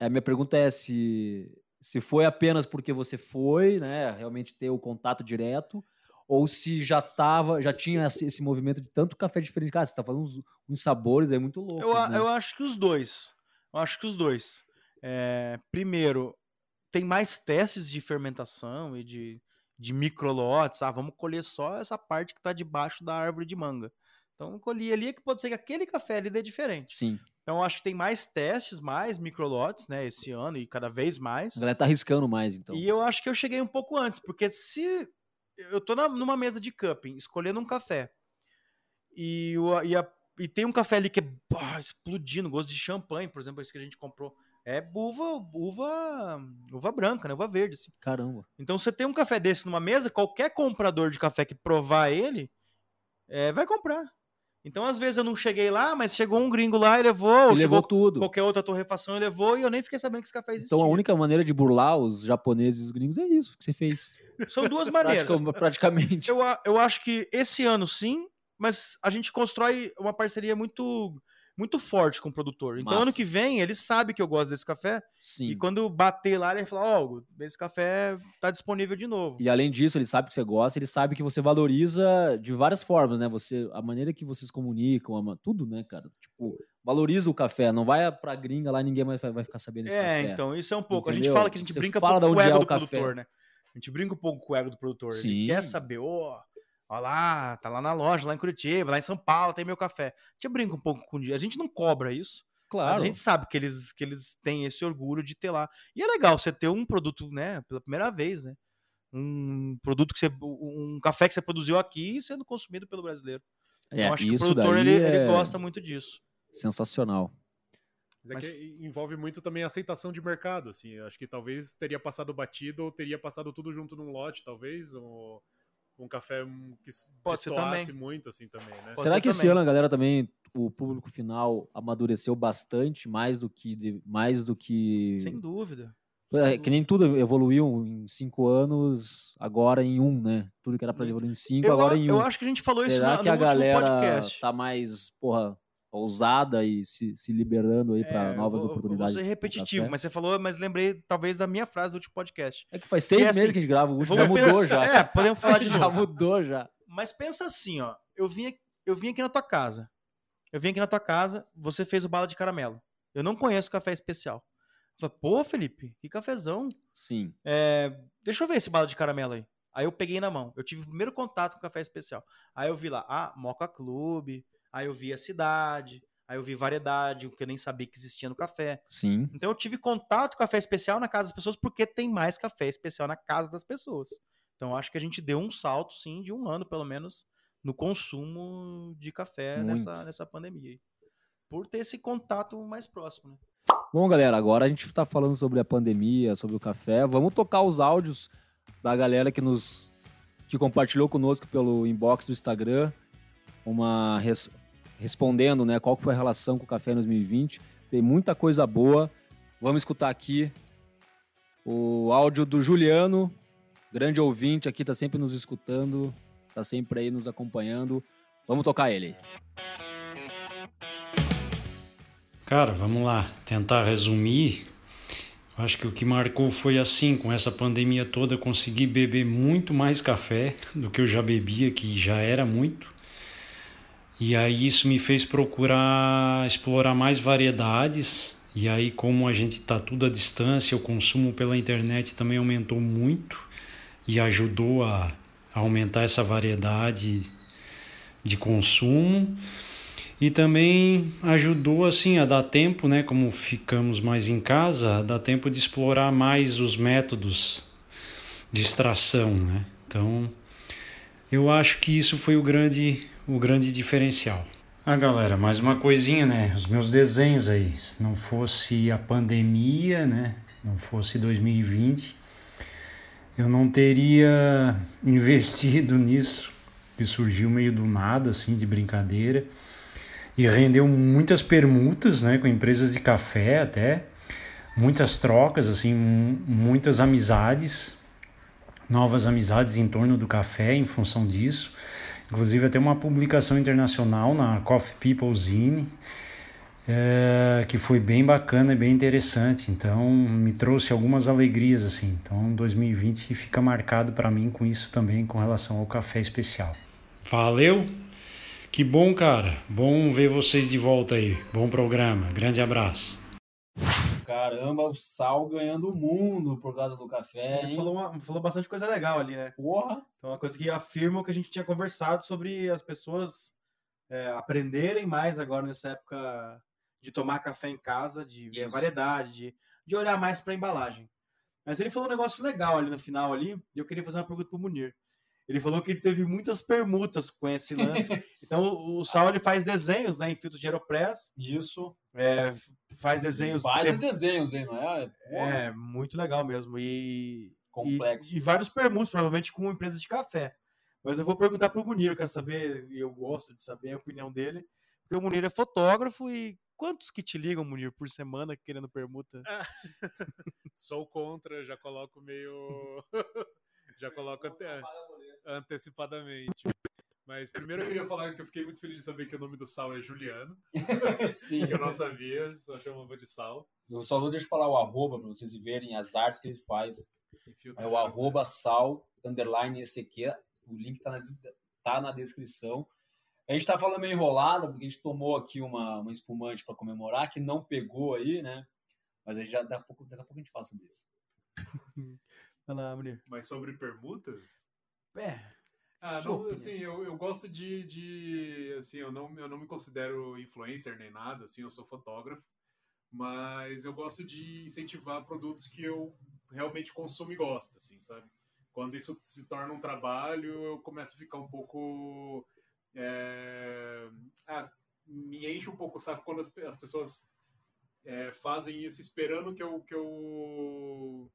a minha pergunta é se se foi apenas porque você foi, né, realmente ter o contato direto, ou se já tava, já tinha esse, esse movimento de tanto café diferente. Cara, você tá falando uns, uns sabores aí muito loucos. Eu, né? eu acho que os dois. Eu acho que os dois. É, primeiro, tem mais testes de fermentação e de, de microlotes. Ah, vamos colher só essa parte que está debaixo da árvore de manga. Então, colhi ali que pode ser que aquele café ali dê diferente. Sim. Então, acho que tem mais testes, mais microlotes, né, esse ano e cada vez mais. A galera tá arriscando mais, então. E eu acho que eu cheguei um pouco antes, porque se eu tô na, numa mesa de cupping, escolhendo um café. E, o, e, a, e tem um café ali que é bah, explodindo, gosto de champanhe, por exemplo, esse que a gente comprou. É uva, uva, uva branca, né? Uva verde, assim. Caramba. Então, você tem um café desse numa mesa, qualquer comprador de café que provar ele, é, vai comprar. Então, às vezes eu não cheguei lá, mas chegou um gringo lá e levou. Ele levou tudo. Qualquer outra torrefação ele levou e eu nem fiquei sabendo que esse café existia. Então, a única maneira de burlar os japoneses e os gringos é isso que você fez. São duas maneiras. Praticamente. Eu, eu acho que esse ano sim, mas a gente constrói uma parceria muito muito forte com o produtor. Então, Massa. ano que vem, ele sabe que eu gosto desse café. Sim. E quando bater lá, ele vai falar: Ó, oh, esse café tá disponível de novo. E além disso, ele sabe que você gosta, ele sabe que você valoriza de várias formas, né? Você, a maneira que vocês comunicam, tudo, né, cara? Tipo, valoriza o café, não vai pra gringa lá, ninguém mais vai ficar sabendo desse é, café. É, então, isso é um pouco. Entendeu? A gente fala que a gente você brinca fala um pouco com o ego é do café. produtor, né? A gente brinca um pouco com o ego do produtor. Sim. Ele quer saber, ó. Oh, Olha lá, tá lá na loja, lá em Curitiba, lá em São Paulo, tem meu café. A gente brinca um pouco com A gente não cobra isso. Claro. a gente sabe que eles, que eles têm esse orgulho de ter lá. E é legal você ter um produto, né, pela primeira vez, né? Um produto que você. Um café que você produziu aqui sendo consumido pelo brasileiro. É, então, acho que o produtor ele, é... ele gosta muito disso. Sensacional. Mas é que envolve muito também a aceitação de mercado, assim. Eu acho que talvez teria passado batido ou teria passado tudo junto num lote, talvez, ou um café que Pode destoasse muito, assim, também, né? Pode Será que também. esse ano a galera também, o público final amadureceu bastante, mais do que... Mais do que... Sem dúvida. É, que nem tudo evoluiu em cinco anos, agora em um, né? Tudo que era para evoluir em cinco, eu, agora em um. Eu acho que a gente falou Será isso que no, a galera podcast. tá mais, porra, ousada e se, se liberando aí para é, novas vou, oportunidades. Vou ser repetitivo, mas você falou, mas lembrei talvez da minha frase do último podcast. É que faz seis que meses assim, que a gente grava, o último já mudou pensar, já. É, podemos falar de novo. Já mudou já. Mas pensa assim, ó, eu vim, eu vim aqui na tua casa. Eu vim aqui na tua casa, você fez o bala de caramelo. Eu não conheço café especial. Eu falei, pô, Felipe, que cafezão. Sim. É, deixa eu ver esse bala de caramelo aí. Aí eu peguei na mão. Eu tive o primeiro contato com café especial. Aí eu vi lá, ah, Moca Clube. Aí eu vi a cidade. Aí eu vi variedade, o que eu nem sabia que existia no café. Sim. Então eu tive contato com café especial na casa das pessoas porque tem mais café especial na casa das pessoas. Então acho que a gente deu um salto, sim, de um ano pelo menos, no consumo de café nessa, nessa pandemia. Por ter esse contato mais próximo, né? Bom, galera, agora a gente está falando sobre a pandemia, sobre o café. Vamos tocar os áudios da galera que nos que compartilhou conosco pelo inbox do Instagram uma respondendo, né, qual foi a relação com o café em 2020. Tem muita coisa boa. Vamos escutar aqui o áudio do Juliano, grande ouvinte aqui, tá sempre nos escutando, tá sempre aí nos acompanhando. Vamos tocar ele. Cara, vamos lá, tentar resumir Acho que o que marcou foi assim, com essa pandemia toda, consegui beber muito mais café do que eu já bebia, que já era muito. E aí isso me fez procurar explorar mais variedades. E aí, como a gente está tudo à distância, o consumo pela internet também aumentou muito e ajudou a aumentar essa variedade de consumo. E também ajudou assim a dar tempo, né, como ficamos mais em casa, dar tempo de explorar mais os métodos de extração, né? Então, eu acho que isso foi o grande o grande diferencial. Ah, galera, mais uma coisinha, né? Os meus desenhos aí, se não fosse a pandemia, né? Não fosse 2020, eu não teria investido nisso, que surgiu meio do nada, assim, de brincadeira, e rendeu muitas permutas, né? Com empresas de café até, muitas trocas, assim, muitas amizades, novas amizades em torno do café em função disso. Inclusive, até uma publicação internacional na Coffee People Zine, é, que foi bem bacana e bem interessante. Então, me trouxe algumas alegrias assim. Então, 2020 fica marcado para mim com isso também, com relação ao café especial. Valeu! Que bom, cara. Bom ver vocês de volta aí. Bom programa. Grande abraço. Caramba, o Sal ganhando o mundo por causa do café. Ele falou, uma, falou bastante coisa legal ali, né? Porra! Então, uma coisa que afirma o que a gente tinha conversado sobre as pessoas é, aprenderem mais agora nessa época de tomar café em casa, de ver variedade, de, de olhar mais para a embalagem. Mas ele falou um negócio legal ali no final ali, e eu queria fazer uma pergunta para o Munir. Ele falou que teve muitas permutas com esse lance. então, o Sal ele faz desenhos né, em filtros de Aeropress. Isso. É, faz desenhos. Vários tem... desenhos, hein, não é? Porra. É, muito legal mesmo. E, Complexo. E, e, vários permutos, provavelmente com empresas de café. Mas eu vou perguntar para o Munir, eu quero saber, e eu gosto de saber a opinião dele, porque o Munir é fotógrafo e quantos que te ligam, Munir, por semana querendo permuta? Sou contra, já coloco meio. já coloco ante... antecipadamente. Mas primeiro eu queria falar que eu fiquei muito feliz de saber que o nome do Sal é Juliano. Sim. que eu não sabia, só chamava de Sal. Eu só vou deixar falar o arroba para vocês verem as artes que ele faz. É o arroba sal, underline ECQ. O link tá na, tá na descrição. A gente tá falando meio enrolado, porque a gente tomou aqui uma, uma espumante para comemorar, que não pegou aí, né? Mas a gente já, daqui, a pouco, daqui a pouco a gente fala sobre isso. Vai lá, Mulher. Mas sobre permutas? É. Ah, não, assim, eu, eu gosto de, de assim, eu não, eu não me considero influencer nem nada, assim, eu sou fotógrafo, mas eu gosto de incentivar produtos que eu realmente consumo e gosto, assim, sabe? Quando isso se torna um trabalho, eu começo a ficar um pouco é, ah, me enche um pouco o saco quando as, as pessoas é, fazem isso esperando que eu, que eu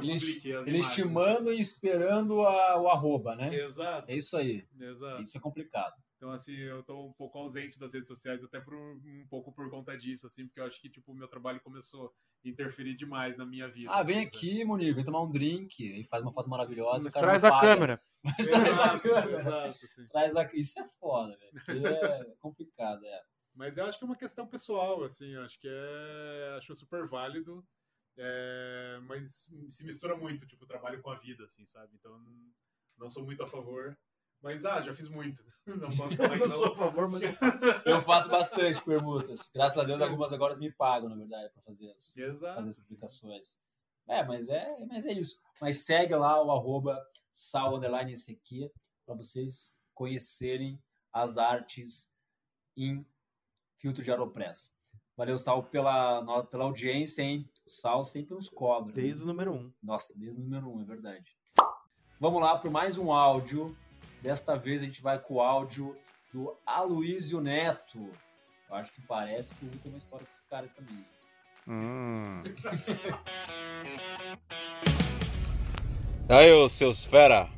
que eu eles, publique as Eles te mandam e esperando a, o arroba, né? Exato. É isso aí. Exato. Isso é complicado. Então, assim, eu tô um pouco ausente das redes sociais, até por um pouco por conta disso, assim, porque eu acho que, tipo, o meu trabalho começou a interferir demais na minha vida. Ah, vem assim, aqui, sabe? Munir, vem tomar um drink, e faz uma foto maravilhosa. traz a câmera. Mas traz a câmera. Exato, assim. traz a... Isso é foda, velho. É complicado, é. Mas eu acho que é uma questão pessoal, assim, eu acho que é. Acho super válido. É, mas se mistura muito, tipo, o trabalho com a vida, assim, sabe? Então, não sou muito a favor. Mas, ah, já fiz muito. Não posso falar que não. sou a favor, mas eu faço. eu faço bastante permutas. Graças a Deus, algumas agora me pagam, na verdade, para fazer as, fazer as publicações. É, mas é, mas é isso. Mas segue lá o arroba sal para vocês conhecerem as artes em filtro de Aeropress. Valeu, Sal, pela, pela audiência, hein? O Sal sempre nos cobra. Desde o número um. Nossa, desde o número um, é verdade. Vamos lá para mais um áudio. Desta vez a gente vai com o áudio do Aloysio Neto. Eu acho que parece que tem uma história com esse cara também. Hum. Aí, ô seus fera!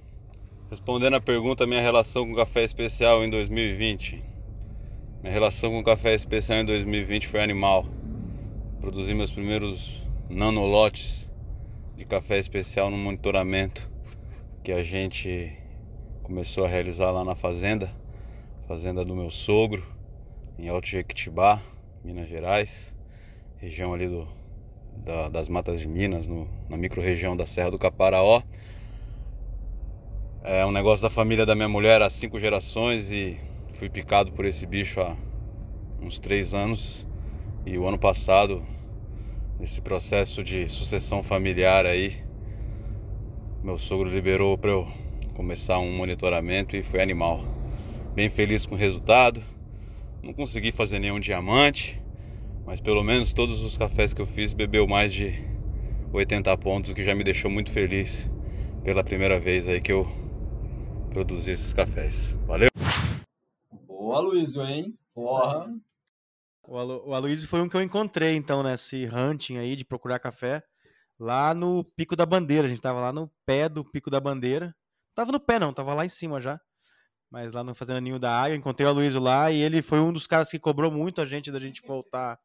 Respondendo a pergunta, minha relação com café especial em 2020. Minha relação com café especial em 2020 foi animal. Produzi meus primeiros nanolotes de café especial no monitoramento que a gente começou a realizar lá na fazenda, fazenda do meu sogro, em Alto Jequitibá, Minas Gerais, região ali do da, das matas de Minas, no, na microrregião da Serra do Caparaó. É um negócio da família da minha mulher há cinco gerações e fui picado por esse bicho há uns três anos. E o ano passado, nesse processo de sucessão familiar aí, meu sogro liberou para eu começar um monitoramento e foi animal. Bem feliz com o resultado. Não consegui fazer nenhum diamante, mas pelo menos todos os cafés que eu fiz bebeu mais de 80 pontos, o que já me deixou muito feliz pela primeira vez aí que eu produzi esses cafés. Valeu! Boa, Luísio, hein? Porra! O, Alo, o Aloysio foi um que eu encontrei, então, nesse hunting aí de procurar café, lá no Pico da Bandeira. A gente tava lá no pé do Pico da Bandeira. Tava no pé, não, tava lá em cima já. Mas lá no Fazenda Ninho da Águia, encontrei o Aloysio lá e ele foi um dos caras que cobrou muito a gente da gente voltar,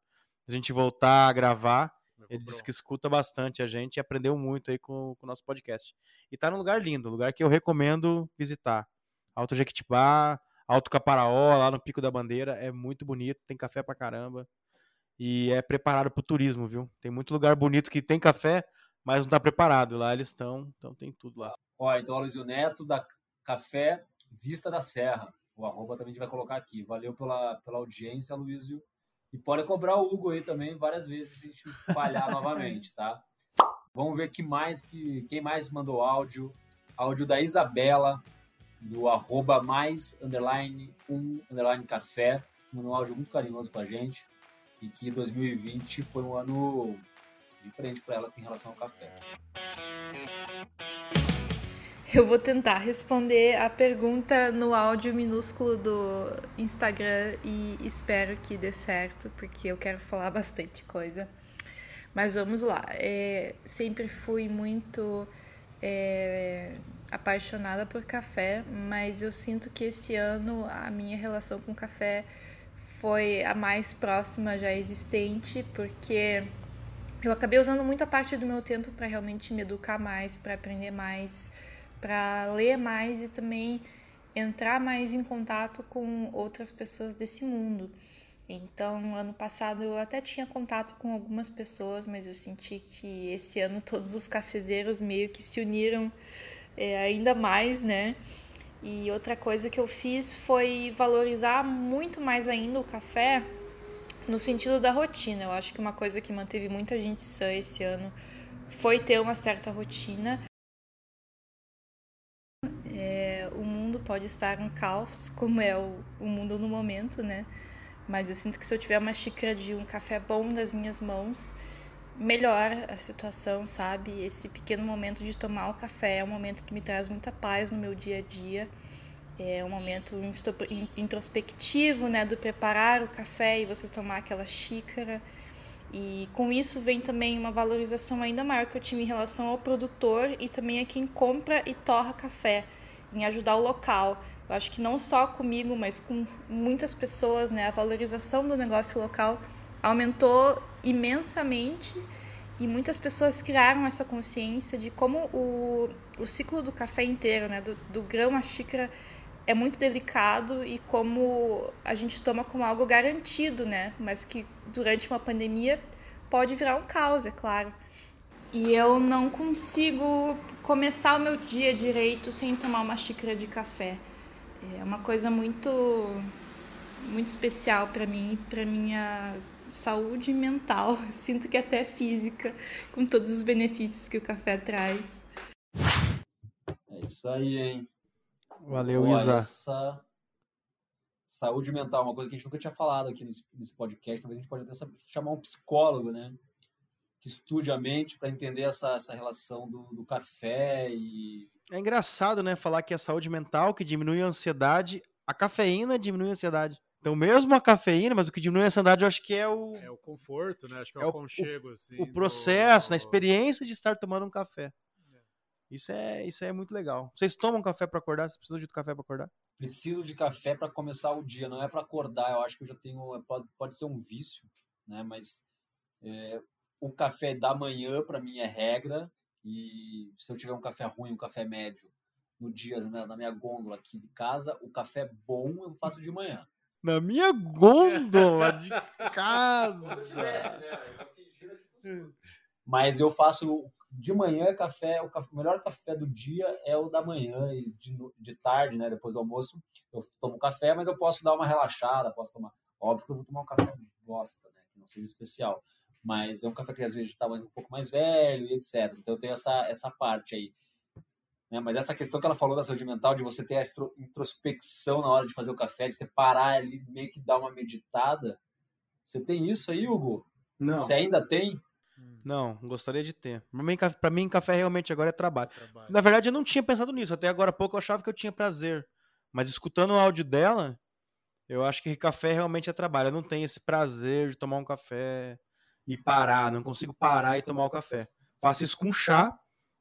da gente voltar a gravar. Ele disse que escuta bastante a gente e aprendeu muito aí com, com o nosso podcast. E tá num lugar lindo, lugar que eu recomendo visitar. Alto Jequitibá, Alto Caparaó, lá no Pico da Bandeira, é muito bonito, tem café pra caramba. E é preparado pro turismo, viu? Tem muito lugar bonito que tem café, mas não tá preparado. Lá eles estão, então tem tudo lá. Ó, então Aloysio Neto da Café Vista da Serra. O arroba também a gente vai colocar aqui. Valeu pela, pela audiência, Luizio. E pode cobrar o Hugo aí também várias vezes se a gente falhar novamente, tá? Vamos ver que mais que quem mais mandou áudio. Áudio da Isabela, do arroba mais underline um underline café. Mandou um áudio muito carinhoso pra gente. E que 2020 foi um ano diferente para ela em relação ao café. Eu vou tentar responder a pergunta no áudio minúsculo do Instagram e espero que dê certo, porque eu quero falar bastante coisa. Mas vamos lá. É, sempre fui muito é, apaixonada por café, mas eu sinto que esse ano a minha relação com café foi a mais próxima já existente, porque eu acabei usando muita parte do meu tempo para realmente me educar mais, para aprender mais para ler mais e também entrar mais em contato com outras pessoas desse mundo. Então, ano passado eu até tinha contato com algumas pessoas, mas eu senti que esse ano todos os cafezeiros meio que se uniram é, ainda mais, né? E outra coisa que eu fiz foi valorizar muito mais ainda o café no sentido da rotina. Eu acho que uma coisa que manteve muita gente sã esse ano foi ter uma certa rotina. É, o mundo pode estar um caos, como é o, o mundo no momento, né? Mas eu sinto que se eu tiver uma xícara de um café bom nas minhas mãos, melhora a situação, sabe? Esse pequeno momento de tomar o café é um momento que me traz muita paz no meu dia a dia. É um momento introspectivo, né? Do preparar o café e você tomar aquela xícara. E com isso vem também uma valorização ainda maior que eu tive em relação ao produtor e também a quem compra e torra café em ajudar o local. Eu acho que não só comigo, mas com muitas pessoas, né? A valorização do negócio local aumentou imensamente e muitas pessoas criaram essa consciência de como o, o ciclo do café inteiro, né? Do, do grão à xícara é muito delicado e como a gente toma como algo garantido, né? Mas que durante uma pandemia pode virar um caos, é claro e eu não consigo começar o meu dia direito sem tomar uma xícara de café. É uma coisa muito muito especial para mim, para minha saúde mental, sinto que até física, com todos os benefícios que o café traz. É isso aí, hein? Valeu, Olha, Isa. Essa saúde mental, uma coisa que a gente nunca tinha falado aqui nesse, nesse podcast, talvez a gente pode até chamar um psicólogo, né? que estude a mente para entender essa, essa relação do, do, café e. É engraçado, né? Falar que a saúde mental que diminui a ansiedade, a cafeína diminui a ansiedade. Então, mesmo a cafeína, mas o que diminui a ansiedade, eu acho que é o. É o conforto, né? Acho que é, é o aconchego, assim. O processo, do... a experiência de estar tomando um café. É. Isso é, isso é muito legal. Vocês tomam café para acordar? Vocês precisam de café para acordar? Preciso de café para começar o dia, não é para acordar. Eu acho que eu já tenho. Pode, pode ser um vício, né? Mas é, o café da manhã, para mim, é regra. E se eu tiver um café ruim, um café médio, no dia, na minha gôndola aqui de casa, o café bom eu faço de manhã. Na minha gôndola de casa. gosto. Mas eu faço de manhã café, o, café, o melhor café do dia é o da manhã e de, de tarde, né? Depois do almoço eu tomo café, mas eu posso dar uma relaxada, posso tomar. Óbvio que eu vou tomar um café bosta, né? Que não seja especial. Mas é um café que às vezes está um pouco mais velho e etc. Então eu tenho essa, essa parte aí. Né? Mas essa questão que ela falou da saúde mental, de você ter a introspecção na hora de fazer o café, de você parar ali, meio que dar uma meditada. Você tem isso aí, Hugo? Não. Você ainda tem? Não, gostaria de ter. Pra mim, pra mim, café realmente agora é trabalho. trabalho. Na verdade, eu não tinha pensado nisso. Até agora há pouco eu achava que eu tinha prazer. Mas escutando o áudio dela, eu acho que café realmente é trabalho. Eu não tenho esse prazer de tomar um café e parar. Não consigo parar e tomar o café. Faço isso com chá.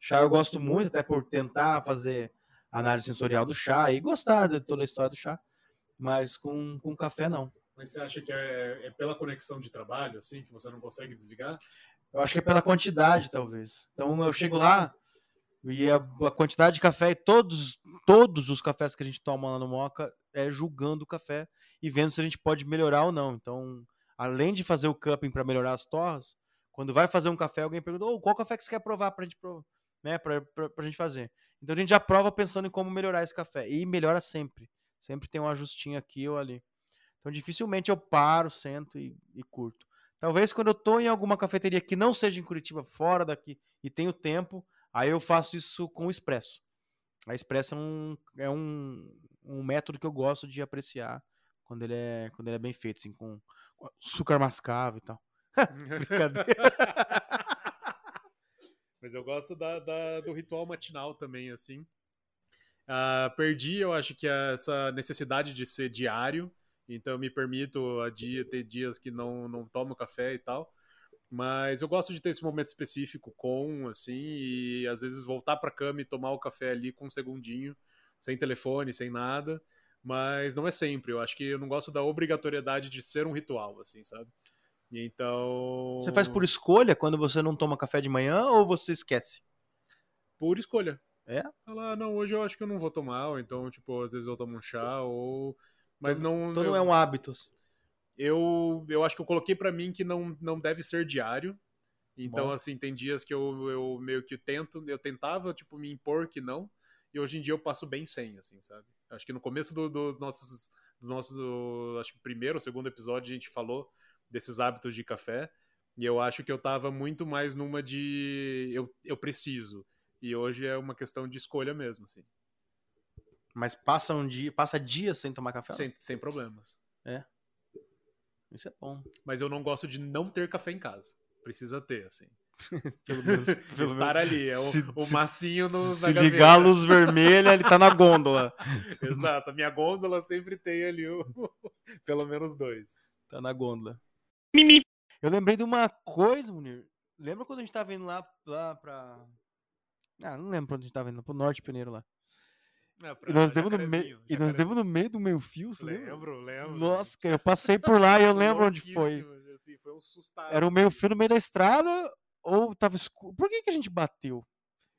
Chá eu gosto muito, até por tentar fazer análise sensorial do chá e gostar de toda a história do chá. Mas com, com café, não. Mas você acha que é, é pela conexão de trabalho, assim, que você não consegue desligar? Eu acho que é pela quantidade, talvez. Então eu chego lá e a, a, quantidade de café e todos, todos os cafés que a gente toma lá no Moca é julgando o café e vendo se a gente pode melhorar ou não. Então, além de fazer o cupping para melhorar as torras, quando vai fazer um café, alguém pergunta: oh, qual café que você quer provar para gente né, a gente fazer? Então a gente já prova pensando em como melhorar esse café. E melhora sempre. Sempre tem um ajustinho aqui ou ali. Então dificilmente eu paro, sento e, e curto. Talvez quando eu estou em alguma cafeteria que não seja em Curitiba, fora daqui, e tenho tempo, aí eu faço isso com o expresso. A expresso é um, é um, um método que eu gosto de apreciar quando ele é, quando ele é bem feito, assim, com açúcar mascavo e tal. Brincadeira. Mas eu gosto da, da, do ritual matinal também, assim. Uh, perdi, eu acho que essa necessidade de ser diário. Então me permito a dia ter dias que não, não tomo café e tal. Mas eu gosto de ter esse momento específico com, assim, e às vezes voltar para cama e tomar o café ali com um segundinho, sem telefone, sem nada. Mas não é sempre. Eu acho que eu não gosto da obrigatoriedade de ser um ritual, assim, sabe? Então. Você faz por escolha quando você não toma café de manhã ou você esquece? Por escolha. É? Falar, não, hoje eu acho que eu não vou tomar, ou então, tipo, às vezes eu tomo um chá, ou mas então, não. Então não é um hábito. Eu, eu acho que eu coloquei para mim que não, não deve ser diário. Então, Bom. assim, tem dias que eu, eu meio que tento, eu tentava, tipo, me impor que não. E hoje em dia eu passo bem sem, assim, sabe? Acho que no começo dos do nossos, do nosso, acho que primeiro ou segundo episódio a gente falou desses hábitos de café. E eu acho que eu tava muito mais numa de eu, eu preciso. E hoje é uma questão de escolha mesmo, assim. Mas passa um dia, passa dias sem tomar café? Sem, sem problemas. É. Isso é bom. Mas eu não gosto de não ter café em casa. Precisa ter, assim. pelo menos, pelo Estar ali, é o, se, o massinho no, se ligar a luz vermelha, ele tá na gôndola. Exato, a minha gôndola sempre tem ali o, pelo menos dois. Tá na gôndola. Eu lembrei de uma coisa, Munir. Lembra quando a gente tava indo lá, lá pra. Ah, não lembro quando a gente tava indo, pro Norte Peneiro lá. É, e nós demos no meio, e nós demos no meio do meio fio, você lembro, lembra? lembro. Nossa, cara, eu passei por lá e eu lembro onde foi. Assim, foi um Era o meio fio no meio da estrada ou tava escuro? Por que que a gente bateu?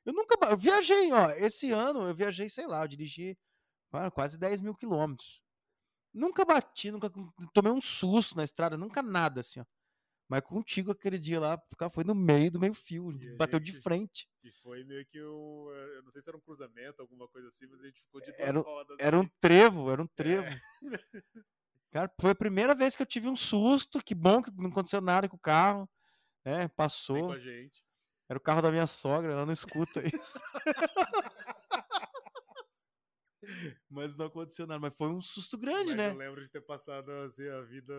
Eu nunca eu viajei, ó, esse ano eu viajei, sei lá, eu dirigi quase 10 mil quilômetros. Nunca bati, nunca tomei um susto na estrada, nunca nada assim, ó. Mas contigo aquele dia lá, foi no meio do meio fio, bateu gente, de frente. E foi meio que um. Eu não sei se era um cruzamento, alguma coisa assim, mas a gente ficou de duas era, rodas. Era um trevo, era um trevo. É. Cara, foi a primeira vez que eu tive um susto. Que bom que não aconteceu nada com o carro. É, passou. Era o carro da minha sogra, ela não escuta isso. mas não aconteceu nada. Mas foi um susto grande, mas né? Eu lembro de ter passado assim, a vida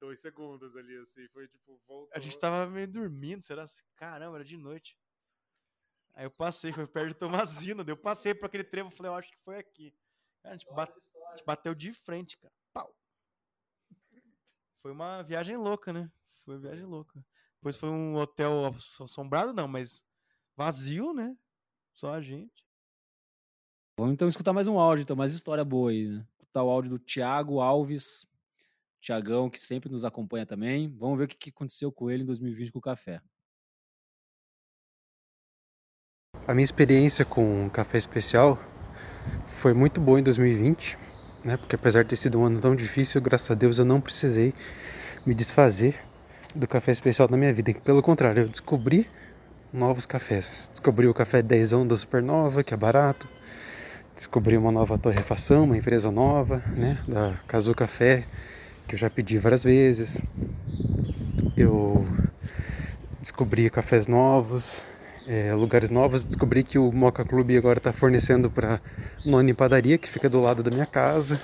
dois segundos ali, assim, foi tipo, voltou. A gente tava meio dormindo, será? Caramba, era de noite. Aí eu passei, foi perto de Tomazina, eu passei por aquele trevo, falei, eu acho que foi aqui. Cara, a, gente bate, a gente bateu de frente, cara. Pau. Foi uma viagem louca, né? Foi uma viagem louca. Depois foi um hotel assombrado, não, mas vazio, né? Só a gente. Vamos então escutar mais um áudio, então, mais história boa aí, né? Escutar o áudio do Thiago Alves, Tiagão, que sempre nos acompanha também. Vamos ver o que aconteceu com ele em 2020 com o café. A minha experiência com café especial foi muito boa em 2020, né? Porque apesar de ter sido um ano tão difícil, graças a Deus eu não precisei me desfazer do café especial na minha vida. Pelo contrário, eu descobri novos cafés. Descobri o café 10 da Supernova, que é barato. Descobri uma nova torrefação, uma empresa nova, né, da Casu Café, que eu já pedi várias vezes. Eu descobri cafés novos, é, lugares novos. Descobri que o Moca Clube agora está fornecendo para Noni Padaria, que fica do lado da minha casa.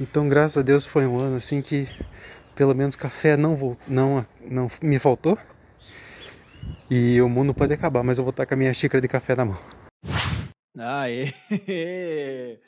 Então, graças a Deus, foi um ano assim que pelo menos café não, não, não me faltou. E o mundo pode acabar, mas eu vou estar com a minha xícara de café na mão. Ah, é,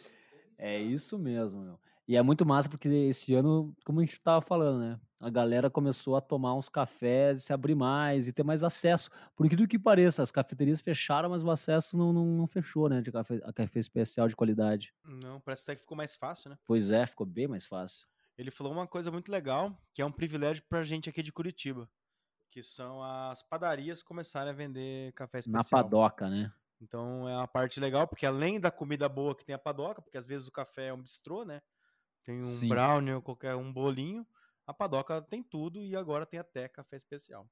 é isso mesmo, meu. E é muito massa porque esse ano, como a gente estava falando, né? A galera começou a tomar uns cafés, se abrir mais e ter mais acesso. Por incrível que pareça, as cafeterias fecharam, mas o acesso não, não, não fechou, né? De café, a café especial de qualidade. Não, parece até que ficou mais fácil, né? Pois é, ficou bem mais fácil. Ele falou uma coisa muito legal, que é um privilégio pra gente aqui de Curitiba, que são as padarias começarem a vender café especial. Na padoca, né? Então é uma parte legal, porque além da comida boa que tem a padoca, porque às vezes o café é um bistrô, né? Tem um Sim. brownie ou qualquer um bolinho. A padoca tem tudo e agora tem até café especial.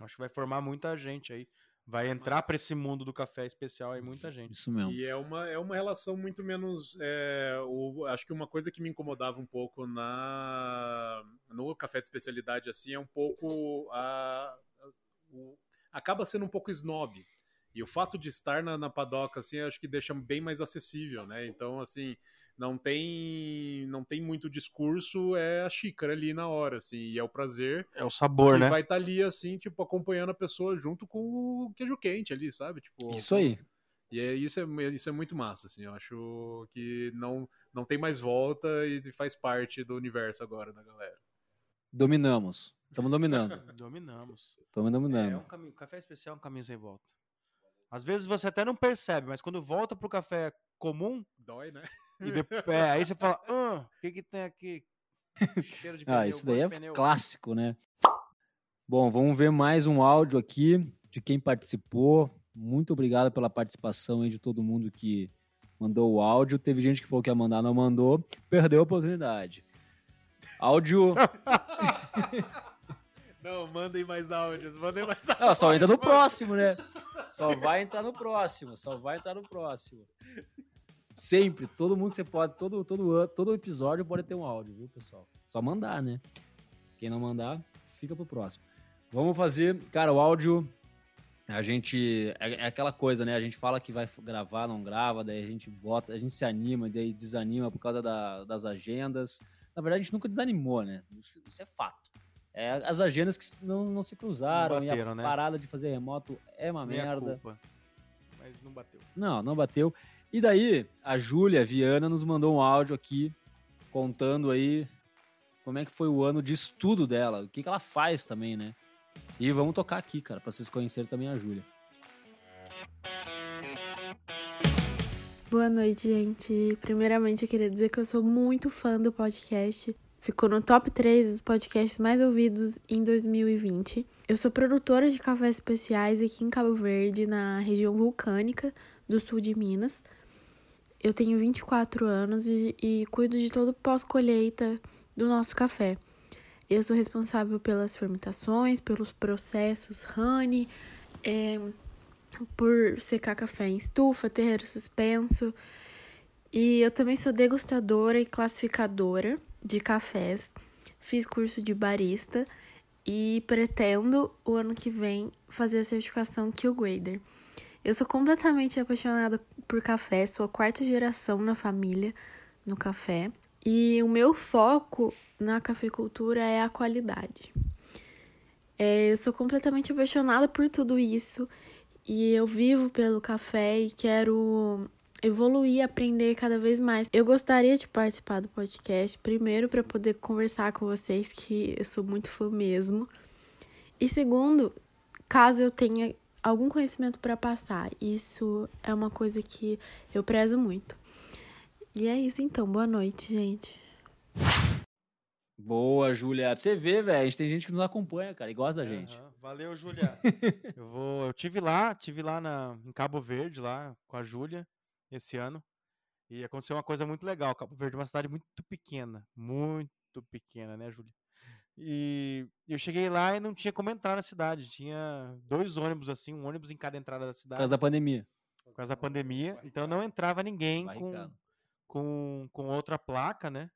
Acho que vai formar muita gente aí. Vai entrar para esse mundo do café especial aí muita gente. Isso mesmo. E é uma, é uma relação muito menos. É, o, acho que uma coisa que me incomodava um pouco na no café de especialidade assim é um pouco a, a o, acaba sendo um pouco snob. E o fato de estar na, na padoca assim, acho que deixa bem mais acessível, né? Então assim, não tem não tem muito discurso, é a xícara ali na hora, assim, e é o prazer. É o sabor, que né? vai estar tá ali, assim, tipo, acompanhando a pessoa junto com o queijo quente ali, sabe? Tipo, isso aí. E é, isso, é, isso é muito massa, assim, eu acho que não, não tem mais volta e faz parte do universo agora da galera. Dominamos. Estamos dominando. Dominamos. Estamos dominando. É, é um caminho, café especial é um caminho sem volta. Às vezes você até não percebe, mas quando volta pro café comum. Dói, né? E depois, é, aí você fala, ah, o que que tem aqui? Cheiro de ah, pneu, ah, isso daí é pneu. clássico, né? Bom, vamos ver mais um áudio aqui de quem participou. Muito obrigado pela participação aí de todo mundo que mandou o áudio. Teve gente que falou que ia mandar, não mandou. Perdeu a oportunidade. Áudio. Não, mandem mais áudios, mandem mais áudios. Não, só entra no próximo, né? Só vai entrar no próximo, só vai entrar no próximo. Sempre, todo mundo que você pode, todo, todo, todo episódio pode ter um áudio, viu, pessoal? Só mandar, né? Quem não mandar, fica pro próximo. Vamos fazer, cara, o áudio. A gente. É, é, aquela coisa, né? A gente fala que vai gravar, não grava, daí a gente bota, a gente se anima, daí desanima por causa da, das agendas. Na verdade, a gente nunca desanimou, né? Isso é fato. É, as agendas que não, não se cruzaram não bateram, e a né? parada de fazer remoto é uma Minha merda. Culpa. Mas não bateu. Não, não bateu. E daí, a Júlia Viana nos mandou um áudio aqui contando aí como é que foi o ano de estudo dela, o que, que ela faz também, né? E vamos tocar aqui, cara, para vocês conhecerem também a Júlia. Boa noite, gente. Primeiramente, eu queria dizer que eu sou muito fã do podcast. Ficou no top 3 dos podcasts mais ouvidos em 2020. Eu sou produtora de cafés especiais aqui em Cabo Verde, na região vulcânica do sul de Minas. Eu tenho 24 anos e, e cuido de todo o pós-colheita do nosso café. Eu sou responsável pelas fermentações, pelos processos honey, é, por secar café em estufa, terreiro suspenso. E eu também sou degustadora e classificadora de cafés. Fiz curso de barista e pretendo o ano que vem fazer a certificação Kill Grader. Eu sou completamente apaixonada por café, sou a quarta geração na família no café. E o meu foco na cafeicultura é a qualidade. É, eu sou completamente apaixonada por tudo isso e eu vivo pelo café e quero evoluir, aprender cada vez mais. Eu gostaria de participar do podcast, primeiro para poder conversar com vocês, que eu sou muito fã mesmo. E segundo, caso eu tenha algum conhecimento para passar. Isso é uma coisa que eu prezo muito. E é isso então. Boa noite, gente. Boa, Júlia. Pra você ver, velho, a gente tem gente que nos acompanha, cara, e gosta da gente. Uhum. Valeu, Júlia. eu vou, eu tive lá, tive lá na, em Cabo Verde lá com a Júlia esse ano. E aconteceu uma coisa muito legal. Cabo Verde é uma cidade muito pequena, muito pequena, né, Júlia? E eu cheguei lá e não tinha como entrar na cidade. Tinha dois ônibus, assim, um ônibus em cada entrada da cidade. Por causa da pandemia. Por causa da pandemia. Então não entrava ninguém com, com, com outra placa, né?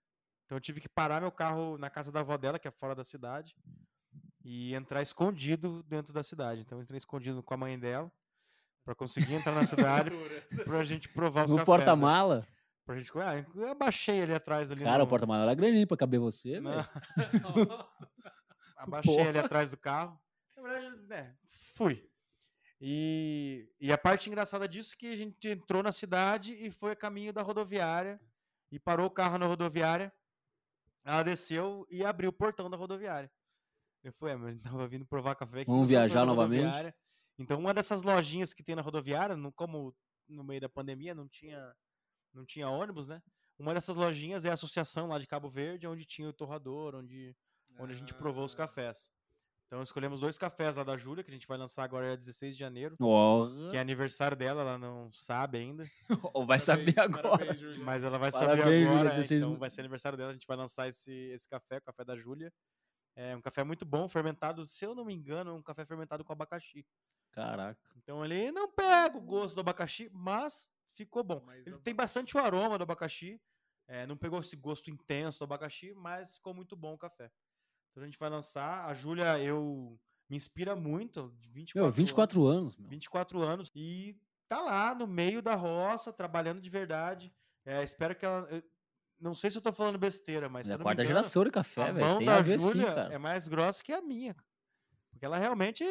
Então eu tive que parar meu carro na casa da avó dela, que é fora da cidade, e entrar escondido dentro da cidade. Então eu entrei escondido com a mãe dela para conseguir entrar na cidade para a gente provar os No cafés, né? porta-mala? Pra gente. Ah, eu abaixei ali atrás. Ali Cara, no... o porta-mala era grande pra caber você, velho. Abaixei Porra. ali atrás do carro. Na verdade, é, fui. E, e a parte engraçada disso é que a gente entrou na cidade e foi a caminho da rodoviária e parou o carro na rodoviária. Ela desceu e abriu o portão da rodoviária. Eu fui, é, mas a gente tava vindo provar café aqui. Vamos viajar novamente? Então, uma dessas lojinhas que tem na rodoviária, não- como no meio da pandemia não tinha, não tinha ônibus, né? Uma dessas lojinhas é a associação lá de Cabo Verde, onde tinha o torrador, onde, onde a gente provou os cafés. Então escolhemos dois cafés lá da Júlia, que a gente vai lançar agora dia 16 de janeiro, Ó, que é aniversário dela, ela não sabe ainda, ou vai saber agora. Parabéns, Júlia. mas ela vai Parabéns, saber Júlia, agora, é, 16 então vai ser aniversário dela, a gente vai lançar esse, esse café, o café da Júlia. É um café muito bom, fermentado, se eu não me engano, é um café fermentado com abacaxi. Caraca. Então ele não pega o gosto do abacaxi, mas ficou bom. Mas ele tem bastante o aroma do abacaxi. é, não pegou esse gosto intenso do abacaxi, mas ficou muito bom o café. Então a gente vai lançar. A Júlia, eu me inspira muito. De 24 Meu, 24 anos, meu. 24 anos e tá lá no meio da roça, trabalhando de verdade. É, espero que ela. Não sei se eu tô falando besteira, mas. É a quarta engano, geração de café, a velho. mão Tem da a ver sim, Júlia cara. é mais grossa que a minha. Porque ela realmente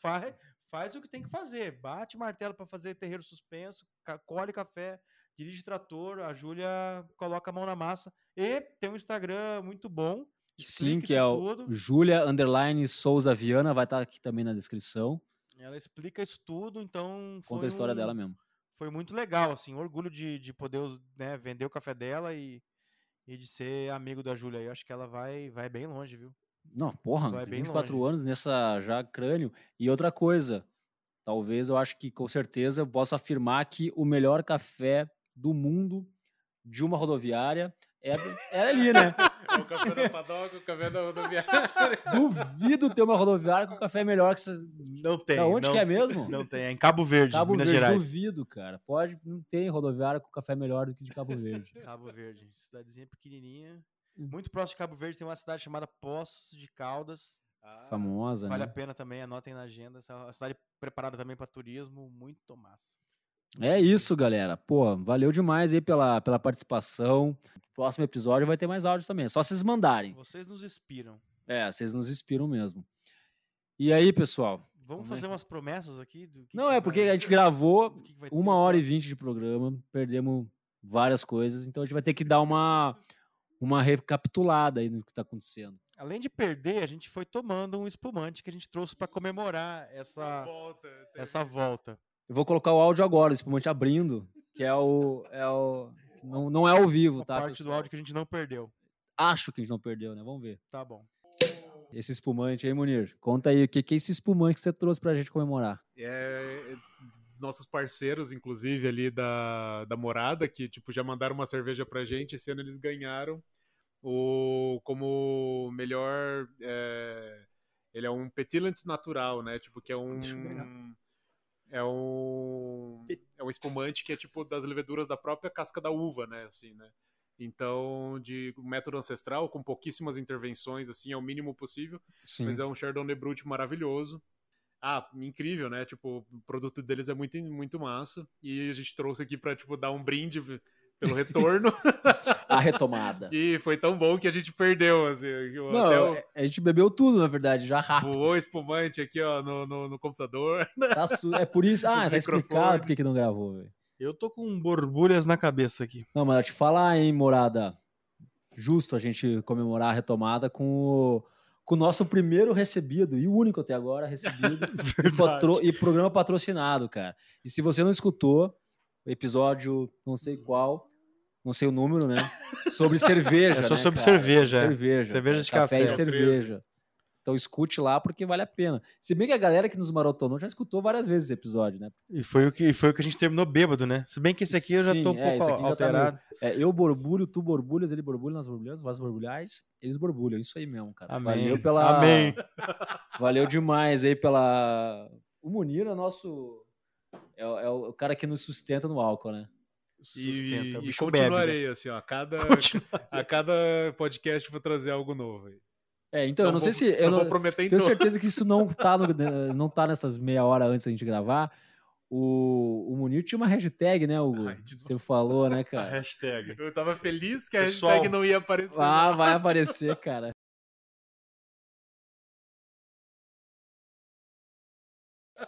faz, faz o que tem que fazer. Bate martelo para fazer terreiro suspenso, colhe café, dirige trator. A Júlia coloca a mão na massa. E tem um Instagram muito bom. Sim, que é o. Julia Underline Souza Viana, vai estar aqui também na descrição. Ela explica isso tudo, então. Conta foi a história um- dela mesmo. Foi muito legal, assim. Orgulho de, de poder né, vender o café dela e, e de ser amigo da Júlia. Eu acho que ela vai, vai bem longe, viu? Não, porra, Vai tem bem 24 longe. anos nessa já crânio. E outra coisa, talvez eu acho que com certeza eu posso afirmar que o melhor café do mundo de uma rodoviária é, é ali, né? O café da padoca, o café da rodoviária. Duvido ter uma rodoviária com café melhor que essas. Não tem. Da onde não, que é mesmo? Não tem. É em Cabo Verde, Cabo Minas Verde, Gerais. duvido, cara. Pode, não tem rodoviária com café melhor do que de Cabo Verde. Cabo Verde, cidadezinha pequenininha. Hum. Muito próximo de Cabo Verde tem uma cidade chamada Poços de Caldas. Famosa, Vale a né? pena também, anotem na agenda. Essa é uma cidade preparada também para turismo, muito massa. É isso, galera. Pô, valeu demais aí pela, pela participação. Próximo episódio vai ter mais áudios também. É só vocês mandarem. Vocês nos inspiram. É, vocês nos inspiram mesmo. E aí, pessoal? Vamos Como é fazer que- umas promessas aqui? do que Não, que é porque vai- a gente gravou uma hora e vinte de programa, perdemos várias coisas, então a gente vai ter que dar uma, uma recapitulada aí no que tá acontecendo. Além de perder, a gente foi tomando um espumante que a gente trouxe para comemorar essa, Volta. essa volta. Eu vou colocar o áudio agora, o espumante abrindo, que é o. É o não, não é ao vivo, A tá? parte do áudio que a gente não perdeu. Acho que a gente não perdeu, né? Vamos ver. Tá bom. Esse espumante aí, Munir. Conta aí o que, que é esse espumante que você trouxe pra gente comemorar. É, dos nossos parceiros, inclusive, ali da, da morada, que tipo, já mandaram uma cerveja pra gente. Esse ano eles ganharam o como melhor. é, ele é um petilant natural, né? Tipo, que é um. É um. É um espumante que é tipo das leveduras da própria casca da uva, né? Assim, né? Então, de método ancestral, com pouquíssimas intervenções, assim, é o mínimo possível. Sim. Mas é um Chardonnay Brut maravilhoso. Ah, incrível, né? Tipo, o produto deles é muito, muito massa. E a gente trouxe aqui pra, tipo, dar um brinde pelo retorno. A retomada. e foi tão bom que a gente perdeu, assim. Não, hotel é- a gente bebeu tudo, na verdade, já rápido. voou espumante aqui, ó, no, no, no computador. Tá su- É por isso. Ah, Os tá explicado por que que não gravou, velho. Eu tô com borbulhas na cabeça aqui. Não, mas eu te falar, hein, morada. Justo a gente comemorar a retomada com o, com o nosso primeiro recebido, e o único até agora recebido, e, patro- e programa patrocinado, cara. E se você não escutou, o episódio, não sei qual, não sei o número, né? Sobre cerveja. É só né, sobre cara? cerveja, é. Cerveja. Cerveja de café. café. e cerveja. Então escute lá porque vale a pena. Se bem que a galera que nos maratonou já escutou várias vezes esse episódio, né? E foi o que, foi o que a gente terminou bêbado, né? Se bem que esse aqui eu já tô um é, pouco tá alterado. Tá é, eu borbulho, tu borbulhas, ele borbulha, nós borbulhamos, vós borbulhais, eles borbulham. Isso aí mesmo, cara. Amém. Valeu pela. Amém. Valeu demais aí pela. O Munir é nosso. É, é o cara que nos sustenta no álcool, né? E, e continuarei, bebe, né? assim, ó, a cada, a cada podcast vou trazer algo novo aí. É, então, não eu não vou, sei se. Eu não, vou prometer Tenho certeza que isso não tá, no, não tá nessas meia hora antes da gente gravar. O, o Munir tinha uma hashtag, né, Hugo? Ai, Você falou, né, cara? A hashtag. Eu tava feliz que a Pessoal, hashtag não ia aparecer. Ah, vai aparecer, cara.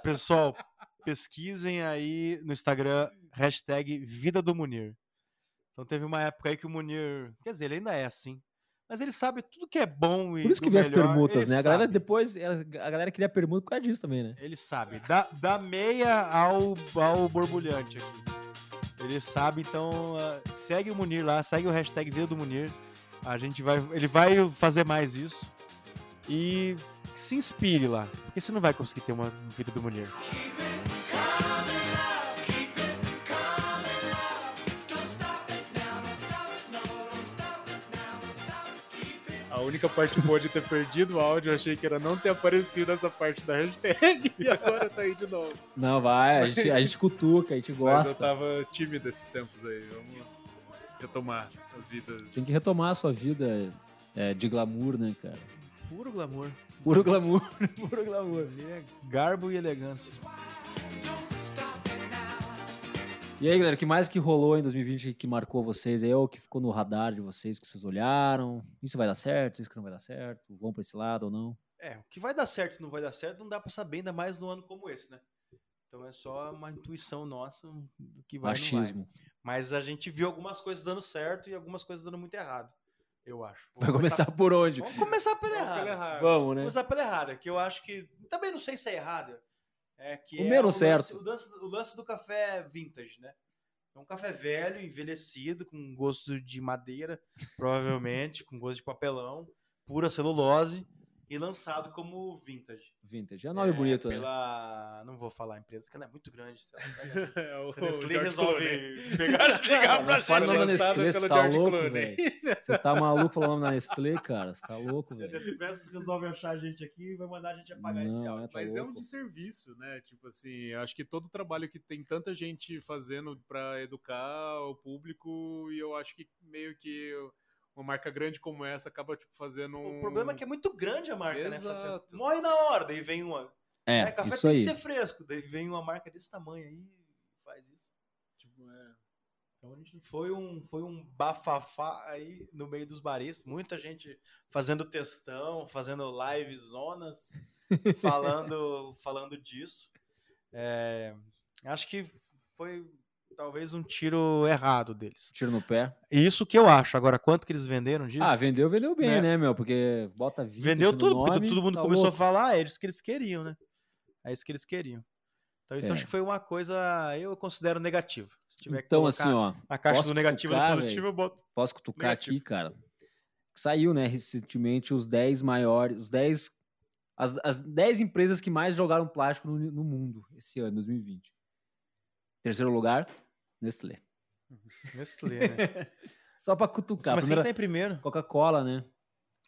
Pessoal, pesquisem aí no Instagram, hashtag Vida do Munir. Então teve uma época aí que o Munir. Quer dizer, ele ainda é assim mas ele sabe tudo que é bom e Por isso que vê as permutas, né? A galera depois, a galera queria permuta por causa disso também, né? Ele sabe, da, da meia ao, ao borbulhante aqui. Ele sabe, então uh, segue o Munir lá, segue o hashtag Vida do Munir. A gente vai, ele vai fazer mais isso. E se inspire lá, porque você não vai conseguir ter uma vida do Munir. A única parte boa de ter perdido o áudio, eu achei que era não ter aparecido essa parte da hashtag e agora tá aí de novo. Não, vai, a gente, a gente cutuca, a gente gosta. Mas eu tava tímido esses tempos aí, vamos retomar as vidas. Tem que retomar a sua vida é, de glamour, né, cara? Puro glamour. Puro glamour, puro glamour. Garbo e elegância. E aí, galera, o que mais que rolou em 2020 que marcou vocês aí, ou que ficou no radar de vocês, que vocês olharam? Isso vai dar certo, isso que não vai dar certo? Vão para esse lado ou não? É, o que vai dar certo e não vai dar certo não dá para saber, ainda mais num ano como esse, né? Então é só uma intuição nossa do que vai Machismo. Vai. Mas a gente viu algumas coisas dando certo e algumas coisas dando muito errado. Eu acho. Vamos vai começar, começar, por onde? Vamos começar pela errada. errada. Vamos, né? Vamos começar pela errada, que eu acho que. Também não sei se é errada. É que o é menos o certo. Lance, o, lance, o lance do café vintage, né? É um café velho, envelhecido, com gosto de madeira, provavelmente, com gosto de papelão, pura celulose e lançado como vintage. Vintage. É um nome é, bonito, né? pela... né? Não vou falar a empresa, que ela é muito grande. é, o, o Nestlé resolve pegar, ligar pra gente. Fala o nome da Nestlé, você tá louco, velho? Você tá maluco falando o nome da Nestlé, cara? Você tá louco, velho? Se a resolve achar a gente aqui, vai mandar a gente apagar Não, esse áudio. É, tá Mas louco. é um de serviço, né? Tipo assim, acho que todo trabalho que tem tanta gente fazendo pra educar o público, e eu acho que meio que uma marca grande como essa acaba tipo, fazendo um... O problema é que é muito grande a marca, né? Assim, Exato. né? Morre na hora, daí vem uma. É, é café isso tem aí. que ser fresco, daí vem uma marca desse tamanho aí e faz isso. Tipo, é. Então a gente foi um, foi um bafafá aí no meio dos baristas, muita gente fazendo textão, fazendo live zonas, falando, falando disso. É, acho que foi talvez um tiro errado deles. Tiro no pé. Isso que eu acho. Agora, quanto que eles venderam disso? Ah, vendeu, vendeu bem, né, né meu? Porque bota 20 Vendeu tudo, nome, porque todo mundo tá começou louco. a falar, é isso que eles queriam, né? É isso que eles queriam. Então isso É. acho que foi uma coisa, eu considero negativa. Se tiver que Então, assim, ó, a caixa do negativo e do cutucar, positivo, eu boto. posso cutucar Negativo. aqui, cara. Saiu, né, recentemente os 10 maiores, os 10 as, as 10 empresas que mais jogaram plástico no, no mundo esse ano, 2020. Terceiro lugar, Nestlé. Nestlé, né? Só pra cutucar. Mas quem Primeira, tá em primeiro? Coca-Cola, né?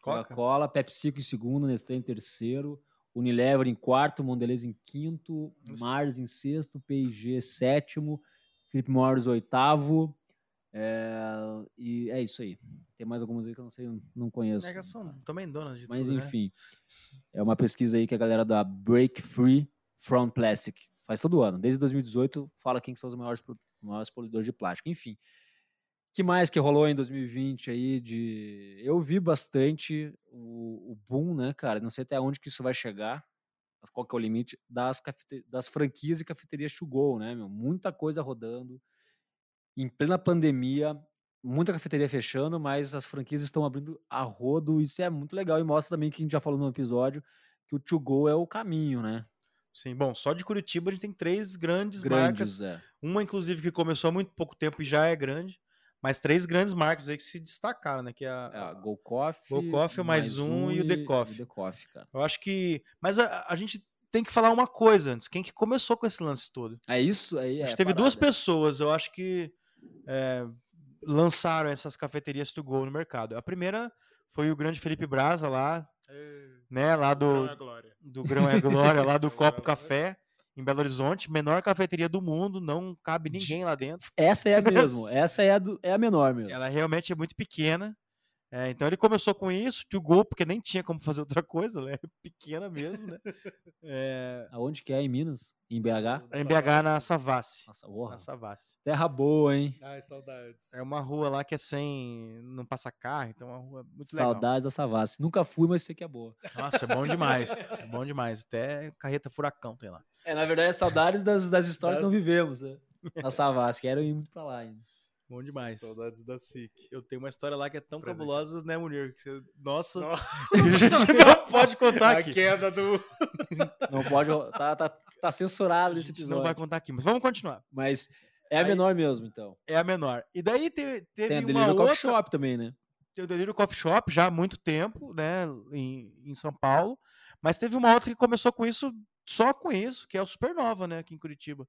Coca? Coca-Cola, PepsiCo em segundo, Nestlé em terceiro, Unilever em quarto, Mondelez em quinto, Nossa. Mars em sexto, P&G sétimo, Philip Morris oitavo, é, e é isso aí. Tem mais algumas aí que eu não sei, não conheço. É que são também donas de Mas tudo, né? enfim, é uma pesquisa aí que a galera da Break Free from Plastic faz todo ano. Desde 2018 fala quem que são os maiores, pro- maiores poluidores de plástico. Enfim, que mais que rolou em 2020 aí de... Eu vi bastante o, o boom, né, cara? Não sei até onde que isso vai chegar, qual que é o limite, das, cafete- das franquias e cafeterias to go, né, meu? Muita coisa rodando. Em plena pandemia, muita cafeteria fechando, mas as franquias estão abrindo a rodo. Isso é muito legal e mostra também que a gente já falou no episódio que o to go é o caminho, né? Sim, bom, só de Curitiba a gente tem três grandes, marcas. Grandes, é. Uma, inclusive, que começou há muito pouco tempo e já é grande. Mas três grandes marcas aí que se destacaram, né? Que é a, é, a Go Coffee, Go Coffee mais, mais um, e o The Coffee. The Coffee, cara. Eu acho que. Mas a, a, gente tem que falar uma coisa antes. Quem que começou com esse lance todo? É isso aí. A gente é teve duas pessoas, eu acho que é, lançaram essas cafeterias to go no mercado. A primeira foi o grande Felipe Braza lá, é, né? Lá do. Grão é Glória. Do Grão é Glória, lá do Copo Café em Belo Horizonte, menor cafeteria do mundo, não cabe ninguém lá dentro. Essa é a mesmo, essa é a, do, é a menor mesmo. Ela realmente é muito pequena. É, então ele começou com isso, to go, porque nem tinha como fazer outra coisa, né? Pequena mesmo, né? É... Aonde que é? Em Minas? Em BH? É em BH, na Savassi. Nossa, porra. Na Savassi. Terra boa, hein? Ai, saudades. É uma rua lá que é sem... não passa carro, então é uma rua muito saudades legal. Saudades da Savassi. Nunca fui, mas sei que é boa. Nossa, é bom demais. é bom demais. Até carreta furacão tem lá. É, na verdade, é saudades das, das histórias que não vivemos, né? Na Savassi. Quero ir muito pra lá ainda. Bom demais. Saudades da SIC. Eu tenho uma história lá que é tão Presente. cabulosa, né, Munir? Nossa, Nossa. a gente não pode contar aqui. A queda do... Não pode... Tá, tá, tá censurado esse episódio. não vai contar aqui, mas vamos continuar. Mas é a Aí, menor mesmo, então. É a menor. E daí teve, teve Tem a Delírio outra... Coffee Shop também, né? Tem o Delírio Coffee Shop já há muito tempo, né, em, em São Paulo. Mas teve uma outra que começou com isso, só com isso, que é o Supernova, né, aqui em Curitiba.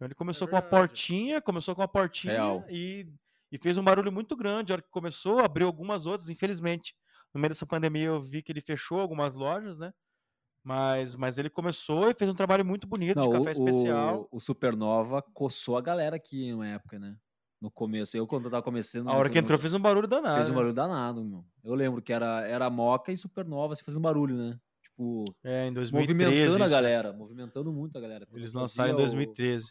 Então ele começou é com a portinha, começou com a portinha Real. e e fez um barulho muito grande. A hora que começou, abriu algumas outras, infelizmente. No meio dessa pandemia eu vi que ele fechou algumas lojas, né? Mas, mas ele começou e fez um trabalho muito bonito Não, de café o, especial. O, Supernova coçou a galera aqui uma época, né? No começo. Eu, quando eu tava começando. A hora que entrou, fez um barulho danado. Fez um barulho danado, meu. Eu lembro que era, era Moca e Supernova, fazia um barulho, né? Tipo. É, em 2013. Movimentando isso. a galera, movimentando muito a galera. Eles lançaram em 2013. O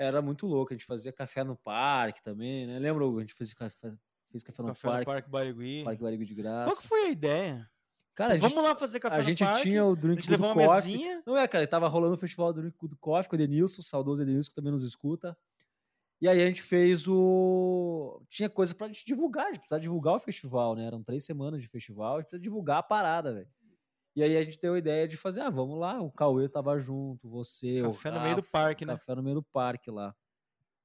era muito louco. A gente fazia café no parque também, né? Lembra? A gente fazia café, fez café no café parque. No parque Barigui. Parque Barigui de graça. Qual que foi a ideia? Cara, Vamos gente, lá fazer café A gente parque, tinha o Drink do Coffee. Não é, cara, tava rolando o festival do Drink do Coffee com o Edenilson, o saudoso Edenilson, que também nos escuta. E aí a gente fez o. Tinha coisa pra gente divulgar, a gente precisava divulgar o festival, né? Eram três semanas de festival, a gente precisava divulgar a parada, velho. E aí a gente deu a ideia de fazer, ah, vamos lá, o Cauê tava junto, você, café o Café no meio do parque, né? Café no meio do parque lá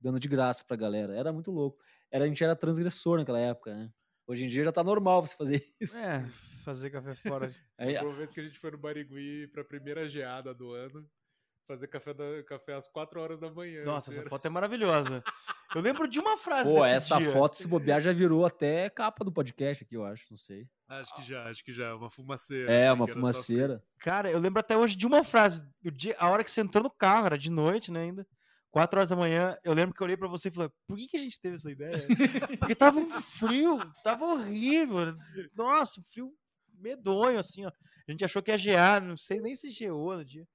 dando de graça pra galera. Era muito louco. Era, a gente era transgressor naquela época, né? Hoje em dia já tá normal você fazer isso. É, fazer café fora. Aí, uma vez que a gente foi no Barigui pra primeira geada do ano, fazer café, da, café às 4 horas da manhã. Nossa, essa foto é maravilhosa. Eu lembro de uma frase Pô, essa dia. foto, se bobear, já virou até capa do podcast aqui, eu acho, não sei. Acho que já, acho que já. Uma fumaceira. É, uma fumaceira. Cara, eu lembro até hoje de uma frase. O dia, a hora que você entrou no carro, era de noite, né, ainda. 4 horas da manhã, eu lembro que eu olhei para você e falei, por que, que a gente teve essa ideia? Porque tava um frio, tava horrível. Nossa, frio medonho, assim, ó. A gente achou que ia gear, não sei nem se geou no dia.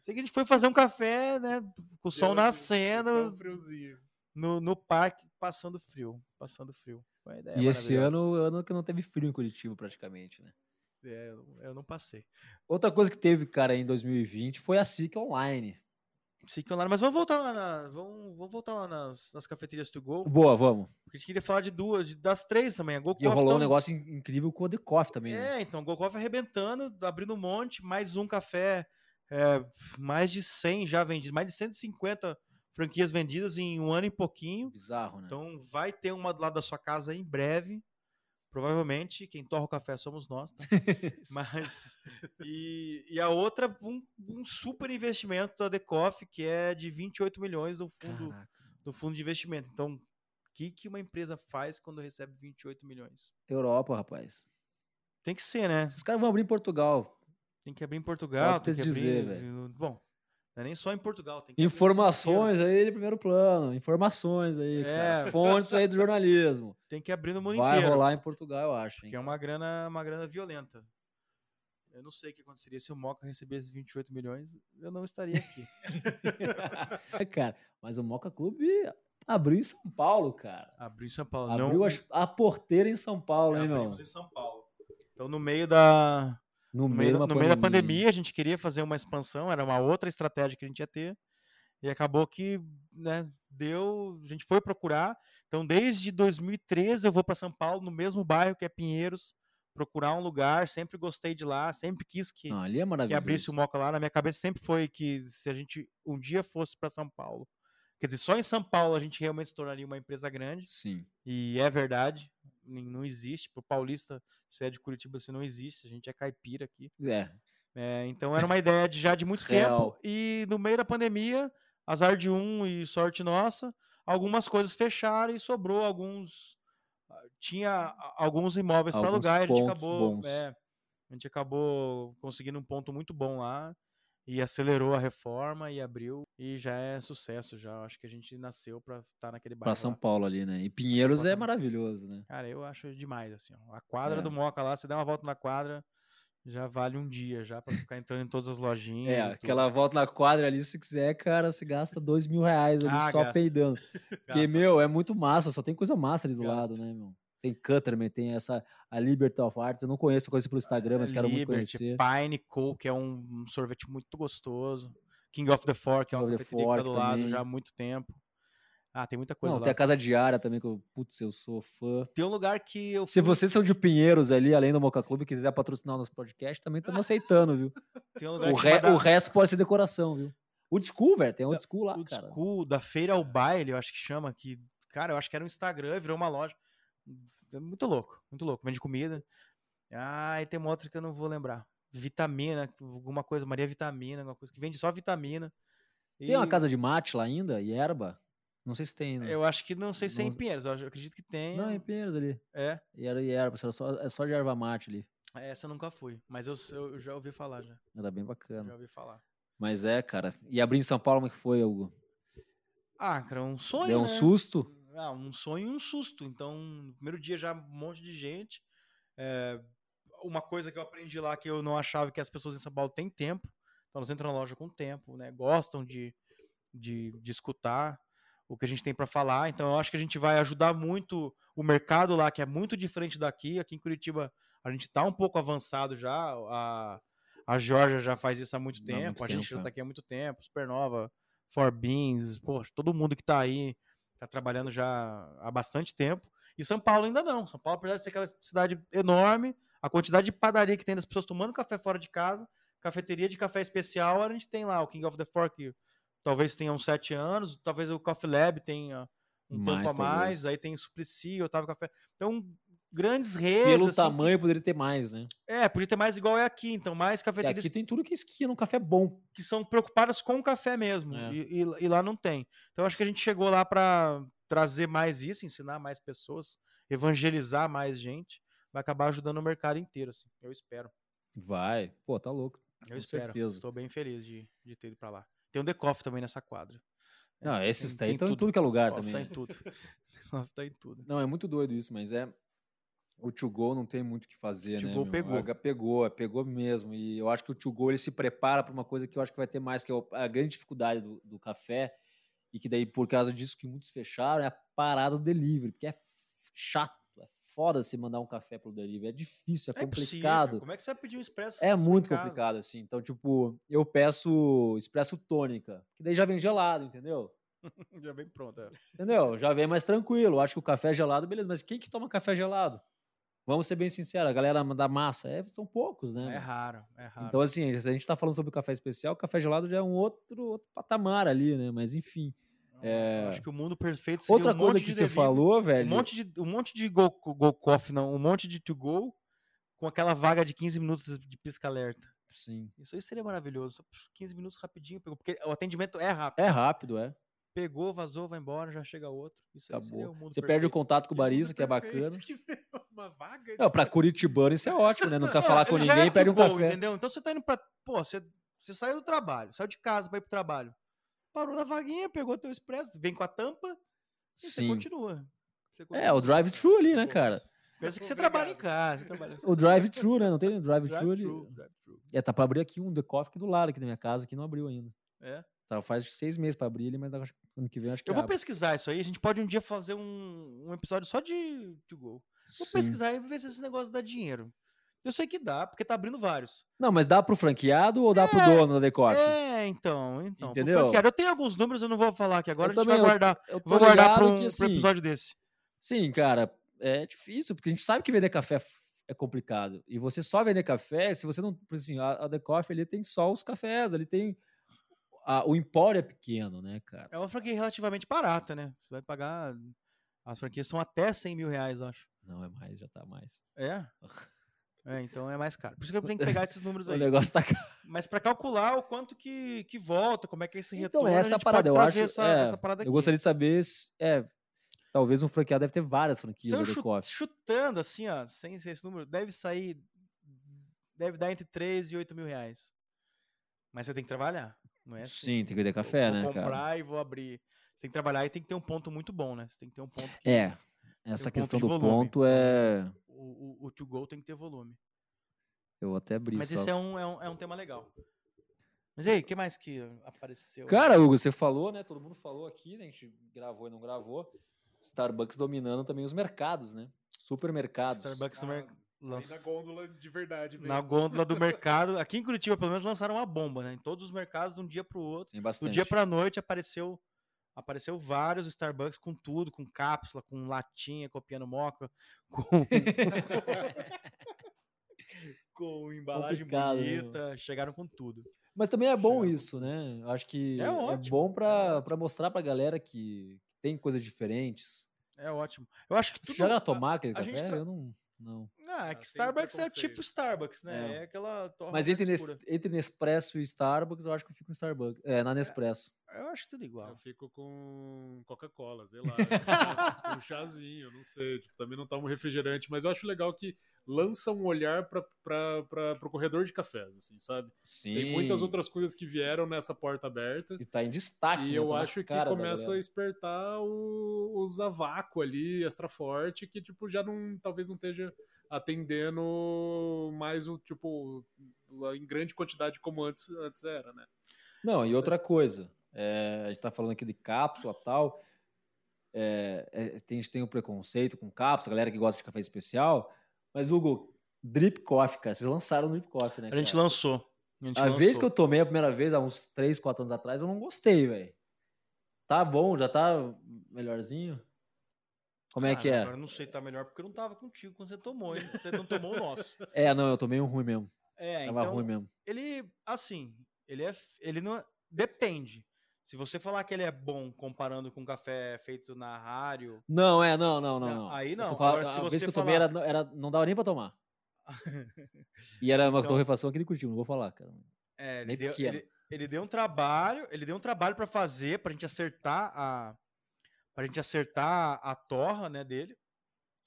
Sei que a gente foi fazer um café, né, com o sol nascendo. No, no parque, passando frio, passando frio. E esse ano, ano que não teve frio em Curitiba, praticamente, né? É, eu não passei. Outra coisa que teve, cara, em 2020 foi a SIC Online. SIC Online, mas vamos voltar lá, na, vamos, vamos voltar lá nas, nas cafeterias to go. Boa, vamos. Porque a gente queria falar de duas, das três também. A Go e rolou um negócio incrível com o The Coffee também. É, né? então, Go Coffee arrebentando, abrindo um monte, mais um café, é, mais de 100 já vendidos, mais de 150 franquias vendidas em um ano e pouquinho. Bizarro, né? Então vai ter uma do lado da sua casa em breve. Provavelmente quem torra o café somos nós, tá? Mas. E, e, a outra, um, um, super investimento da Decoff, que é de 28 milhões do fundo, do fundo de investimento. Então, o que, que uma empresa faz quando recebe 28 milhões? Europa, rapaz. Tem que ser, né? Esses caras vão abrir em Portugal. Tem que abrir em Portugal. Tem que dizer, velho. Bom, não é nem só em Portugal. Informações aí de primeiro plano. Informações aí. É. Fontes aí do jornalismo. Tem que abrir no mundo Vai inteiro. Vai rolar em Portugal, eu acho. Que é uma grana, uma grana violenta. Eu não sei o que aconteceria se o Moca recebesse 28 milhões. Eu não estaria aqui. cara, mas o Moca Clube abriu em São Paulo, cara. Abriu em São Paulo. Abriu não... a, porteira em São Paulo, é, hein, meu? em São Paulo. Então, no meio da no, meio, no meio da pandemia, a gente queria fazer uma expansão, era uma outra estratégia que a gente ia ter. E acabou que né, deu, a gente foi procurar. Então, desde 2013 eu vou para São Paulo, no mesmo bairro que é Pinheiros, procurar um lugar. Sempre gostei de lá, sempre quis que, Não, é que abrisse o Moca lá. Na minha cabeça sempre foi que se a gente um dia fosse para São Paulo, Quer dizer, só em São Paulo a gente realmente se tornaria uma empresa grande. Sim. E é verdade. Não existe. Pro paulista, se é de Curitiba, você não existe. A gente é caipira aqui. É. é então era uma ideia de, já de muito Real. tempo. E no meio da pandemia, azar de um e sorte nossa, algumas coisas fecharam e sobrou alguns. Tinha alguns imóveis para alugar. A gente acabou. é, a gente acabou conseguindo um ponto muito bom lá e acelerou a reforma e abriu e já é sucesso já. Acho que a gente nasceu para estar naquele bairro. Pra São lá. Paulo ali, né? E Pinheiros é maravilhoso, né? Cara, eu acho demais assim. Ó. A quadra É. do Moca lá, você dá uma volta na quadra, já vale um dia já para ficar entrando em todas as lojinhas. É, e tudo. aquela volta na quadra ali, se quiser, cara, se gasta dois mil reais ali Ah, só gasta. peidando. Porque, Gasta. meu, é muito massa, só tem coisa massa ali do Gasta. lado, né, meu? Tem Cutterman, tem essa, a Liberty of Arts, eu não conheço, eu conheço pelo Instagram, mas quero muito Liberty, conhecer. Pine Co, que é um, um sorvete muito gostoso. King of the Fork, que é the cafeteria que tá do lado também. já há muito tempo. Ah, tem muita coisa Não, lá. tem a Casa Diária também, que eu, putz, eu sou fã. Tem um lugar que eu Se vocês são de Pinheiros ali, além do Moca Clube, e quiser patrocinar o nosso podcast, também estamos aceitando, viu? tem um lugar O, que re- o resto pode ser decoração, viu? Old School, velho, tem Old School lá, Old cara. School, da feira ao baile, eu acho que chama, que, cara, eu acho que era um Instagram, virou uma loja. É Muito louco, muito louco. Vende comida. Ah, e tem uma outra que eu não vou lembrar. Vitamina, alguma coisa, Maria Vitamina, alguma coisa que vende só vitamina. Tem uma E casa de mate lá ainda, e erva? Não sei se tem ainda. Eu acho que não sei se é em Pinheiros, eu acredito que tem. Não, em Pinheiros ali. É, E era e erva, era só, é só de erva mate ali. essa eu nunca fui, mas eu, eu já ouvi falar já. Era bem bacana. Já ouvi falar. Mas é, cara. E abrir em São Paulo, como é que foi, Hugo? Ah, cara, um sonho. Deu um né? susto? Ah, um sonho e um susto. Então, no primeiro dia já um monte de gente. É, uma coisa que eu aprendi lá que eu não achava que as pessoas em São Paulo têm tempo. Então, elas entram na loja com tempo, né? Gostam de, de, de escutar o que a gente tem para falar. Então, eu acho que a gente vai ajudar muito o mercado lá, que é muito diferente daqui. Aqui em Curitiba, a gente tá um pouco avançado já. A, a Georgia já faz isso há muito tempo. muito a gente tempo, já é. tá aqui há muito tempo. Supernova, For Beans, poxa, todo mundo que tá aí tá trabalhando já há bastante tempo. E São Paulo ainda não. São Paulo, apesar de ser aquela cidade enorme, a quantidade de padaria que tem das pessoas tomando café fora de casa, cafeteria de café especial, a gente tem lá o King of the Fork, talvez tenha uns sete anos, talvez o Coffee Lab tenha um Mais, tempo a mais, talvez. aí tem Suplicy, Otávio Café. Então, grandes redes. Pelo assim, que- tamanho, poderia ter mais, né? é, podia ter mais igual é aqui, então, mais cafeterias aqui tem tudo que esquia num café bom. que são preocupadas com o café mesmo. É. E, e- e lá não tem. Então acho que a gente chegou lá para trazer mais isso, ensinar mais pessoas, evangelizar mais gente. Vai acabar ajudando o mercado inteiro, assim. Eu espero. Vai. Pô, tá louco. Eu Com espero. certeza. Estou bem feliz de, de ter ido para lá. Tem um decoff também nessa quadra. Não, É, esses tem- estão em tudo. tudo que é lugar também. tá em tudo. Decoff tá em tudo. Não, é muito doido isso, mas é. O Go não tem muito o que fazer, To né? Meu? pegou. Aga- Pegou, é, pegou mesmo. E eu acho que o Go ele se prepara para uma coisa que eu acho que vai ter mais, que é o- a grande dificuldade do, do café, e que daí, por causa disso que muitos fecharam, é a parada do delivery, porque é chato, é foda se mandar um café pelo delivery, é difícil, é É complicado. Como é que você vai pedir um expresso? É muito casa? complicado, assim. Então, tipo, eu peço expresso tônica, que daí já vem gelado, entendeu? Já vem pronto. é. Entendeu? Já vem mais tranquilo. Acho que o café gelado, beleza. Mas quem que toma café gelado? Vamos ser bem sinceros, a galera da massa é, são poucos, né? É raro, é raro. Então, assim, se a gente tá falando sobre o café especial, o café gelado já é um outro, outro patamar ali, né? Mas, enfim. É- acho que o mundo perfeito seria Outra um coisa que você delivery. falou, Um velho. monte de, um monte de go, go coffee, não, um monte de to go com aquela vaga de 15 minutos de pisca-alerta. Sim. Isso aí seria maravilhoso. Só 15 minutos rapidinho, porque o atendimento é rápido. É rápido, é. Pegou, vazou, vai embora, já chega outro. Isso aí seria Acabou. o mundo Você perde o perfeito. contato com o Que barista, que é perfeito, bacana. que Uma vaga de- Não, pra Curitibano isso é ótimo, né? Não precisa falar com Ele já ninguém, é pede um café. Entendeu? Então você tá indo pra. Pô, você, você saiu do trabalho, saiu de casa pra ir pro trabalho. Parou na vaguinha, pegou teu expresso, vem com a tampa e você Sim. continua. Você É, continua. o drive-thru ali, né, cara? Pensa que você Obrigado. trabalha em casa. Trabalha... O drive-thru, né? Não tem drive-thru ali. Drive-thru, drive-thru. É, tá pra abrir aqui um The Coffee aqui do lado, aqui na minha casa, que não abriu ainda. É. Tá, faz seis meses pra abrir ele, mas ano que vem acho que Eu vou abre. pesquisar isso aí. A gente pode um dia fazer um, um episódio só de to go. Vou Sim. pesquisar e ver se esse negócio dá dinheiro. Eu sei que dá, porque tá abrindo vários. Não, mas dá pro franqueado ou dá pro É, dono da Coffee? É, então, então. Entendeu? franqueado. Eu tenho alguns números, eu não vou falar aqui agora, Eu a gente vai também, eu- guardar. Eu tô Vou guardar para um, que, assim, episódio desse. Sim, cara, é difícil, porque a gente sabe que vender café f- é complicado. E você só vender café, se você não. Assim, a, a Coffee ali tem só os cafés, ali tem a, o empório é pequeno, né, cara? É uma franquia relativamente barata, né? Você vai pagar. As franquias são até 100 mil reais, eu acho. Não, é mais, já tá mais. É? É, então é mais caro. Por isso que eu tenho que pegar esses números aí. o negócio tá caro. Mas para calcular o quanto que, que volta, como é que é esse Então, retorno, essa a parada, eu acho. essa, é, essa parada eu gostaria de saber se. É, talvez um franqueado deve ter várias franquias eu da The chu- Coffee. chutando assim, ó, sem ser esse número, deve sair. Deve dar entre 3 e 8 mil reais. Mas você tem que trabalhar. Não é assim. Sim, tem que ter café, vou né, comprar cara? e vou abrir. Você tem que trabalhar e tem que ter um ponto muito bom, né? Você tem que ter um ponto que. É. Essa um ponto questão de do volume. ponto é. O, o, o to go tem que ter volume. Eu vou até abrir Mas só. isso é um, é, um, é um tema legal. Mas e aí, o que mais que apareceu? Cara, Hugo, você falou, né? Todo mundo falou aqui, né? A gente gravou e não gravou. Starbucks dominando também os mercados, né? Supermercados. Starbucks no Ah, lança- na gôndola de verdade mesmo. na gôndola do mercado. Aqui em Curitiba, pelo menos, lançaram uma bomba, né? Em todos os mercados, de um dia para o outro. Tem Do dia para noite apareceu apareceu vários Starbucks com tudo, com cápsula, com latinha, copiando moca, com com embalagem Complicado, né, bonita, chegaram com tudo. Mas também é bom Chegaram. isso, né? Eu acho que É é, bom é pra mostrar pra galera que, que tem coisas diferentes. É ótimo. Eu acho que Você tudo, já a- tomar aquele a café? tra- Eu não. Não. Ah, é Ah, que tem Starbucks é tipo Starbucks, né? É. É, aquela Mas entre, Nes, entre Nespresso e Starbucks, eu acho que eu fico no Starbucks. É, na Nespresso. Eu acho tudo igual. Eu fico com Coca-Cola, sei lá. um chazinho, não sei. Tipo, também não tomo refrigerante, mas eu acho legal que lança um olhar para o corredor de cafés, assim, sabe? Sim. Tem muitas outras coisas que vieram nessa porta aberta. E tá em destaque. E né? eu Tá acho que começa a galera. despertar o, os a vácuo ali, extra forte, que tipo já não, talvez não esteja atendendo mais o tipo em grande quantidade como antes, antes era, né? Não, e outra coisa. É, a gente tá falando aqui de cápsula e tal. É, é, a gente tem o preconceito com cápsula, galera que gosta de café especial. Mas, Hugo, Drip Coffee, cara. Vocês lançaram o Drip Coffee, né? A gente cara? lançou. A, gente A lançou. vez que eu tomei a primeira vez, há uns 3, 4 anos atrás, eu não gostei, velho. Tá bom, já tá melhorzinho? Como é que Cara, é? Agora eu não sei, tá melhor porque eu não tava contigo quando você tomou, hein? Você não tomou o nosso. É, não, eu tomei um ruim mesmo. É, Tava então, ruim mesmo. ele, assim, ele é, ele não, é- depende. Se você falar que ele é bom comparando com café feito na rádio, Não, é, não, não, não. Não, aí não. falando- Agora, a vez que eu tomei falar- era, era, não dava nem pra tomar. E era uma Então- torrefação aqui de Curitiba, não vou falar, cara. é, ele, deu, ele, ele deu um trabalho, ele deu um trabalho para fazer, pra gente acertar a pra gente acertar a torra, né, dele.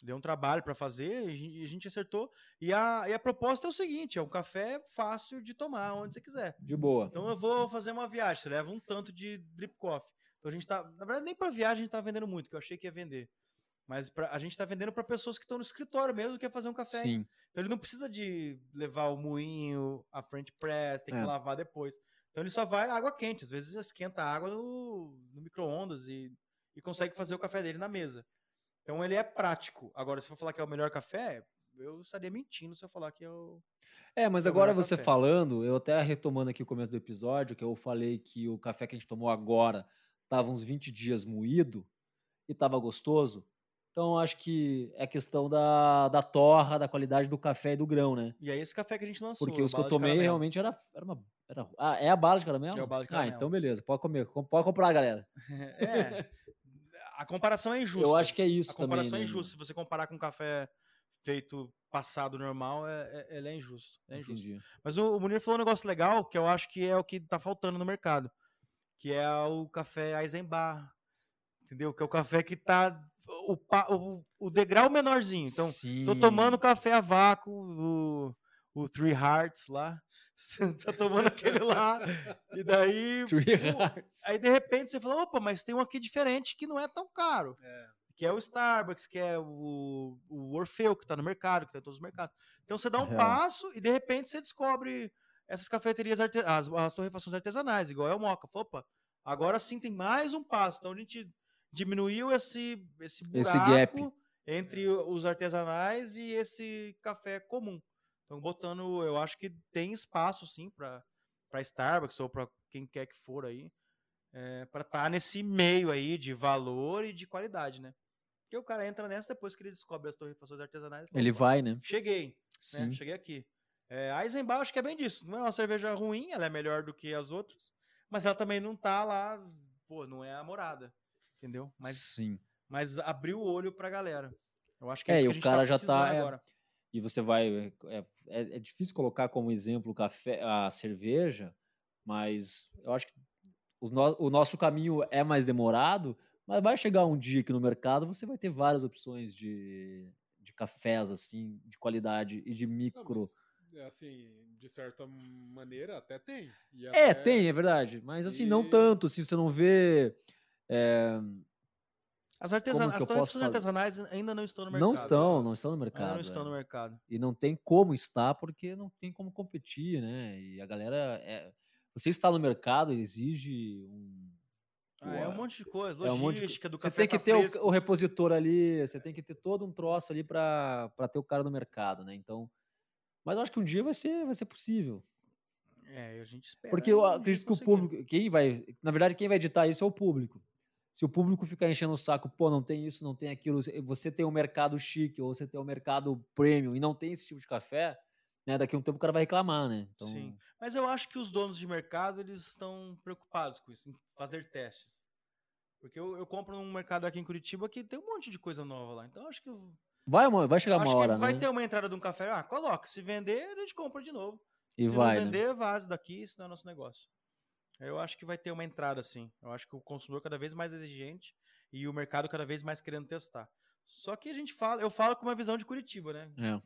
Deu um trabalho para fazer e a gen- a gente acertou. E a, e a proposta é o seguinte: é um café fácil de tomar onde você quiser. De boa. Então eu vou fazer uma viagem, você leva um tanto de drip coffee. Então a gente tá, na verdade nem para viagem a gente tá vendendo muito, que eu achei que ia vender. Mas pra, a gente tá vendendo para pessoas que estão no escritório mesmo, que quer fazer um café. Sim. Então ele não precisa de levar o moinho, a French press, tem que É. lavar depois. Então ele só vai água quente, às vezes esquenta a água no, no micro-ondas e, e consegue fazer o café dele na mesa. Então ele é prático. Agora, se for falar que é o melhor café, eu estaria mentindo se eu falar que é o. É, mas É agora você café. falando, eu até retomando aqui o começo do episódio, que eu falei que o café que a gente tomou agora tava uns 20 dias moído e tava gostoso. Então, eu acho que é questão da, da torra, da qualidade do café e do grão, né? E é esse café que a gente lançou. Porque a os que eu tomei realmente era, era uma. Era, ah, é a bala de caramelo? É o bala de Ah, caramelo. então beleza, pode comer. com- Pode comprar, galera. É. A comparação é injusta. Eu acho que é isso A comparação também. é né, injusta. Se você comparar com café feito passado normal, é, é- ele é injusto. É injusto. Entendi. Mas o, o Munir falou um negócio legal, que eu acho que é o que tá faltando no mercado. Que é o café Eisenbach. Entendeu? Que é o café que tá. O, o, o degrau menorzinho. Então, tô tomando café a vácuo, o, o Three Hearts lá. tá tomando aquele lá. E daí. Three pô, Hearts. Aí de repente você fala, opa, mas tem um aqui diferente que não é tão caro. É. Que é o Starbucks, que é o, o Orfeu, que tá no mercado, que tá em todos os mercados. Então você dá um Real. passo e de repente você descobre essas cafeterias, arte... as, as torrefações artesanais, igual é o Moca. Fala, Opa, agora sim tem mais um passo. Então a gente diminuiu esse, esse buraco Esse gap. entre os artesanais e esse café comum. Então botando, eu acho que tem espaço sim para Starbucks ou para quem quer que for aí, é, para estar nesse meio aí de valor e de qualidade, né? Porque o cara entra nessa depois que ele descobre as torrefações artesanais. fala, Ele "Opa, vai, né? Cheguei, né? Sim. Cheguei aqui. É, a Eisenbach acho que é bem disso. Não é uma cerveja ruim, ela é melhor do que as outras, mas ela também não tá lá, pô, não é a morada, entendeu? Mas, Sim. mas abriu o olho pra galera. Eu acho que É, é, isso que o gente cara tá já tá- é, agora. E você vai. É, é, é difícil colocar como exemplo o café, a cerveja, mas eu acho que o, no- o nosso caminho é mais demorado, mas vai chegar um dia que no mercado você vai ter várias opções de, de cafés, assim, de qualidade e de Não, micro. mas, é, assim, de certa maneira até tem. É, até- tem, é verdade. Mas assim, não E- tanto. Se você não vê. é, As, artesan... As fazer? artesanais ainda não estão no mercado. não estão, não estão no Ainda mercado. não estão é. no mercado. E não tem como estar, porque não tem como competir, né? E a galera. É... Você está no mercado exige um. Ah, é um monte de coisa, É um monte de logística do Você tem que tá ter o, o repositor ali, você tem que ter todo um troço ali para ter o cara no mercado, né? Então. Mas eu acho que um dia vai ser, vai ser possível. É, a gente espera. Porque eu acredito que o público. Quem vai. Na verdade, quem vai editar isso é o público. Se o público ficar enchendo o saco, pô, não tem isso, não tem aquilo, você tem um mercado chique ou você tem um mercado premium e não tem esse tipo de café, né? Daqui a um tempo o cara vai reclamar, né? Então, Sim. Mas eu acho que os donos de mercado eles estão preocupados com isso, em fazer testes. Porque eu, eu compro num mercado aqui em Curitiba que tem um monte de coisa nova lá. Então eu acho que vai, vai chegar acho uma hora, vai né? ter uma entrada de um café. Ah, coloca. Se vender, a gente compra de novo. E Se vai, não né? vender, vaza daqui, isso não é nosso negócio. Eu acho que vai ter uma entrada, sim. Eu acho que o consumidor cada vez mais exigente e o mercado cada vez mais querendo testar. Só que a gente fala, eu falo com uma visão de Curitiba, né? É.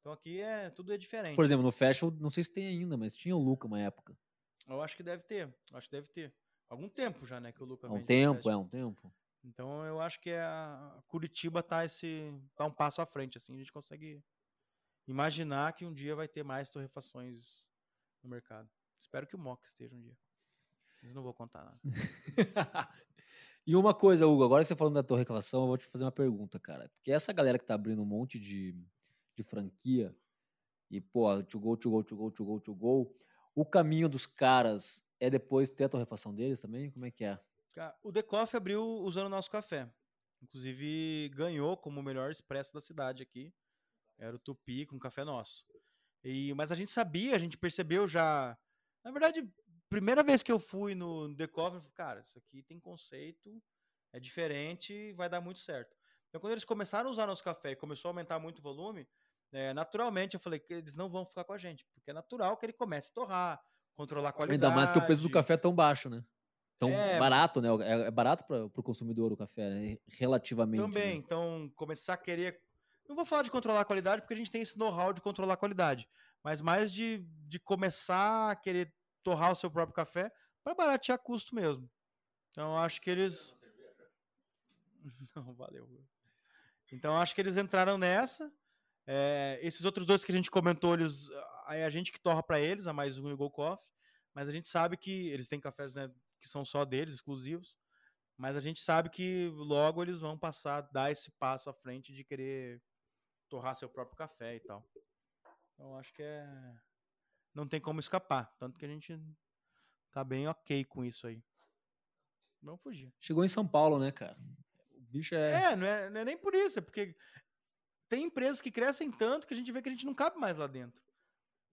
Então aqui é tudo é diferente. Por exemplo, no Fashion, não sei se tem ainda, mas tinha o Luca uma época. Eu acho que deve ter. Acho que deve ter. Algum tempo já, né, que o Luca Há um tempo, é um tempo. Então eu acho que a Curitiba tá esse tá um passo à frente assim, a gente consegue imaginar que um dia vai ter mais torrefações no mercado. Espero que o Mock esteja um dia. Mas não vou contar nada. e uma coisa, Hugo, agora que você falando da tua reclamação, eu vou te fazer uma pergunta, cara. Porque essa galera que tá abrindo um monte de, de franquia e, pô, to go, to go, to go, to go, to go, o caminho dos caras é depois ter a torrefação deles também? Como é que é? O The Coffee abriu usando o nosso café. Inclusive ganhou como o melhor expresso da cidade aqui. Era o Tupi com café nosso. E, mas a gente sabia, a gente percebeu já. Na verdade, primeira vez que eu fui no The Coffee, eu falei, cara, isso aqui tem conceito, é diferente, vai dar muito certo. Então, quando eles começaram a usar nosso café e começou a aumentar muito o volume, é, naturalmente eu falei que eles não vão ficar com a gente, porque é natural que ele comece a torrar, controlar a qualidade. Ainda mais que o preço do café é tão baixo, né? Tão É. barato, né? É, é barato para o consumidor o café, né? Relativamente. Também, né? então começar a querer. Não vou falar de controlar a qualidade, porque a gente tem esse know-how de controlar a qualidade, mas mais de, de começar a querer torrar o seu próprio café para baratear custo mesmo. Então acho que eles. Não, valeu. Então eu acho que eles entraram nessa. É, esses outros dois que a gente comentou, eles, é a gente que torra para eles, a mais um e o Go Coffee, mas a gente sabe que eles têm cafés né, que são só deles, exclusivos. Mas a gente sabe que logo eles vão passar dar esse passo à frente de querer torrar seu próprio café e tal. Então acho que é. Não tem como escapar. Tanto que a gente tá bem ok com isso aí. Vamos fugir. Chegou em São Paulo, né, cara? O bicho é. É, não é, não é nem por isso, é porque tem empresas que crescem tanto que a gente vê que a gente não cabe mais lá dentro.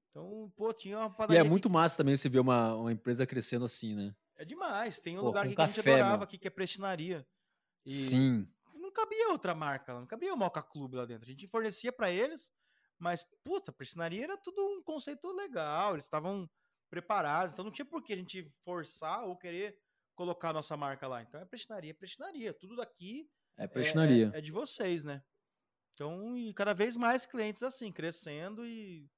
Então, pô, tinha uma E padaria. é aqui muito massa também você ver uma, uma empresa crescendo assim, né? É demais. Tem um Pô, lugar aqui que a gente café, adorava meu. aqui, que é Prestinaria. E Sim. não cabia outra marca lá, não cabia o Moca Clube lá dentro. A gente fornecia para eles, mas, puta, a Prestinaria era tudo um conceito legal, eles estavam preparados, então não tinha por que a gente forçar ou querer colocar a nossa marca lá. Então é Prestinaria, é Prestinaria. Tudo daqui É é- prestinaria. É, é de vocês, né? Então, e cada vez mais clientes assim, crescendo e,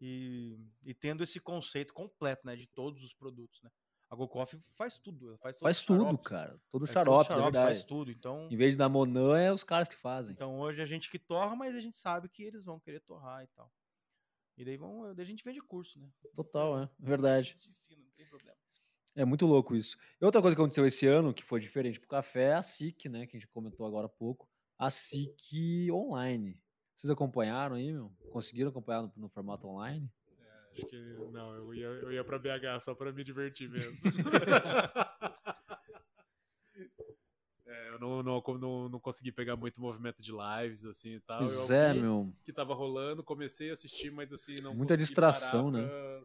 e, e tendo esse conceito completo, né? De todos os produtos, né? A Go Coffee faz tudo. Faz, Faz tudo, cara. Todo faz xarope, é xaropes, verdade. Faz tudo. Então, Em vez de dar Monan, é os caras que fazem. então hoje a gente que torra, mas a gente sabe que eles vão querer torrar e tal. E daí, vão, daí a gente vende curso, né? Total, é. A Verdade. gente ensina, não tem problema. É muito louco isso. E outra coisa que aconteceu esse ano, que foi diferente pro café, é a SIC, né? Que a gente comentou agora há pouco. A SIC online. Vocês acompanharam aí, meu? Conseguiram acompanhar no, no formato online? Acho que não, eu ia, eu ia pra BH só pra me divertir mesmo. É, eu não, não, não, não consegui pegar muito movimento de lives, assim e tal. Pois é, meu. que tava rolando, comecei a assistir, mas assim, não Muita distração, parar né? pra,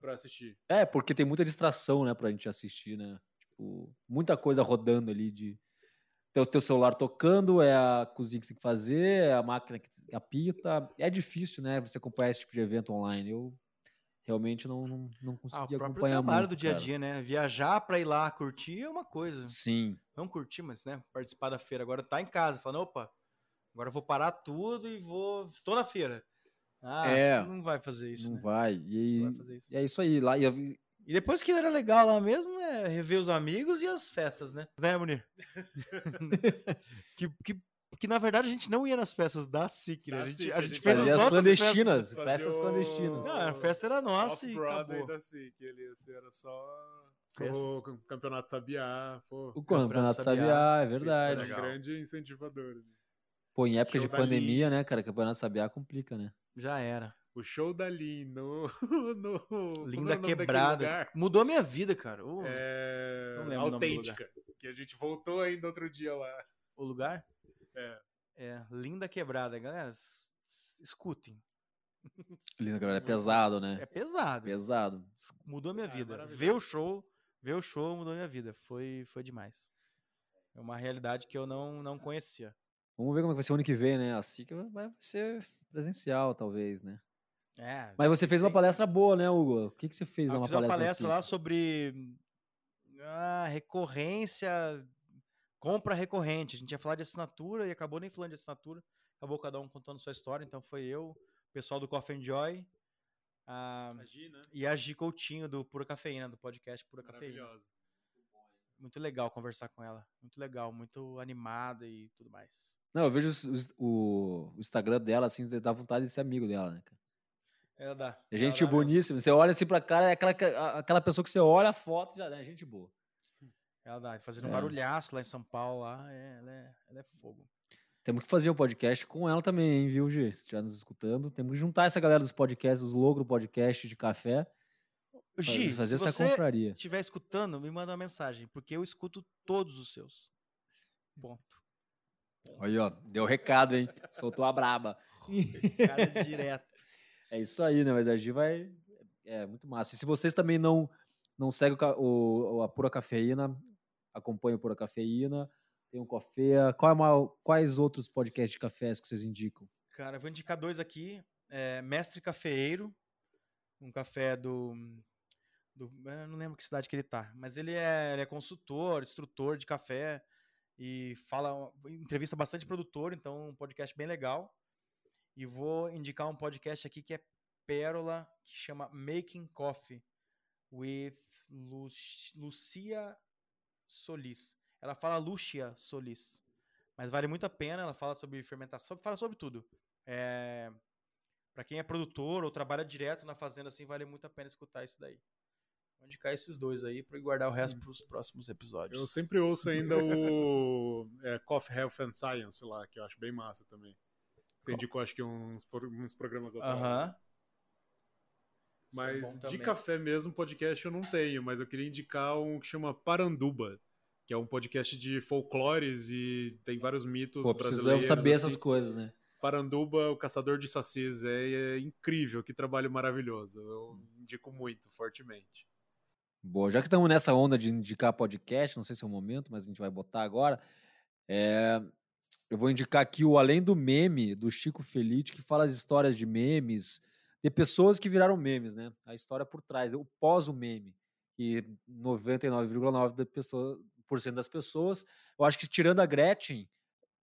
para assistir. É, porque tem muita distração, né, pra gente assistir, né? Tipo, muita coisa rodando ali de tem o teu celular tocando, é a cozinha que você tem que fazer, é a máquina que apita. É difícil, né, você acompanhar esse tipo de evento online. Eu realmente não, não, não consegui ah, o acompanhar trabalho muito, do dia a dia, né? Viajar para ir lá curtir é uma coisa. Sim. Não curtir, mas né, participar da feira. Agora tá em casa, falando, opa, agora eu vou parar tudo e vou. Estou na feira. Ah, é, não vai fazer isso. Não né? vai. E, vai fazer isso. é isso aí. Lá, e, e depois que era legal lá mesmo, é rever os amigos e as festas, né? Né, Munir? que, que, que na verdade a gente não ia nas festas da SIC, né? A gente, a gente fez fazia as, as clandestinas. Festas, festas clandestinas. Não, a festa era nossa e acabou. da SIC, ele assim, era só o Campeonato Sabiá. Pô. O Campeonato Sabiá, é verdade. Foi um grande incentivador. Né? Pô, em época Show de pandemia, né, cara? Campeonato Sabiá complica, né? Já era. O show da Lin no. no Linda Quebrada. Mudou a minha vida, cara. Uh, é... Autêntica. Que a gente voltou ainda outro dia lá. O lugar? É. É, Linda Quebrada, galera. Escutem. Linda Quebrada é pesado, né? É pesado. Pesado. Mudou a minha ah, vida. Ver o show, ver o show mudou a minha vida. Foi, foi demais. É uma realidade que eu não, não conhecia. Vamos ver como é vai ser o ano que vem, né? Assim que vai ser presencial, talvez, né? É, Mas você fez uma palestra boa, né, Hugo? O que, que você fez ah, uma palestra? uma palestra assim? lá sobre ah, recorrência, compra recorrente. A gente ia falar de assinatura e acabou nem falando de assinatura. Acabou cada um contando sua história. Então foi eu, o pessoal do Coffee Joy a, a G, né? e a Gi Coutinho do Pura Cafeína, do podcast Pura Cafeína. Muito legal conversar com ela. Muito legal, muito animada e tudo mais. Não, eu vejo o, o Instagram dela, assim, dá vontade de ser amigo dela, né, cara? É, dá. É gente dá, boníssima. Você olha assim pra cara, é aquela, aquela pessoa que você olha a foto já é gente boa. Ela dá, fazendo é. um barulhaço lá em São Paulo, lá, é, ela, é, ela é fogo. Temos que fazer o podcast com ela também, hein, viu, G? Se estiver nos escutando, temos que juntar essa galera dos podcasts, os logros podcast de café. Gi, fazer se essa você confraria. estiver escutando, me manda uma mensagem, porque eu escuto todos os seus. Ponto. Aí, ó, deu recado, hein? Soltou a braba. Recado direto. É isso aí, né? Mas a Gi vai. É muito massa. E se vocês também não, não seguem o, o, a Pura Cafeína, acompanham a Pura Cafeína, tem o Café. Qual é uma, quais outros podcasts de cafés que vocês indicam? Cara, eu vou indicar dois aqui. É Mestre Cafeeiro, um café do, do. Eu não lembro que cidade que ele tá, mas ele é, ele é consultor, instrutor de café e fala, entrevista bastante produtor, então um podcast bem legal. E vou indicar um podcast aqui que é pérola, que chama Making Coffee, with Lu Lucia Solis. Ela fala Lucia Solis, mas vale muito a pena. Ela fala sobre fermentação, fala sobre tudo. É, para quem é produtor ou trabalha direto na fazenda, assim, vale muito a pena escutar isso daí. Vou indicar esses dois aí para guardar o resto para os próximos episódios. Eu sempre ouço ainda o é, Coffee Health and Science lá, que eu acho bem massa também. Você indicou, acho que uns, uns programas atrás. Aham. Uh -huh. Mas é de café mesmo, podcast eu não tenho, mas eu queria indicar um que chama Paranduba, que é um podcast de folclores e tem vários mitos Pô, precisamos saber assim. essas coisas, né? Paranduba, o caçador de sacis, é, é, incrível, que trabalho maravilhoso. Eu indico muito, fortemente. Boa, já que estamos nessa onda de indicar podcast, não sei se é o momento, mas a gente vai botar agora. É, eu vou indicar aqui o Além do Meme, do Chico Felite, que fala as histórias de memes, de pessoas que viraram memes, né? A história por trás, o pós o meme. E 99,9% das pessoas, eu acho que tirando a Gretchen,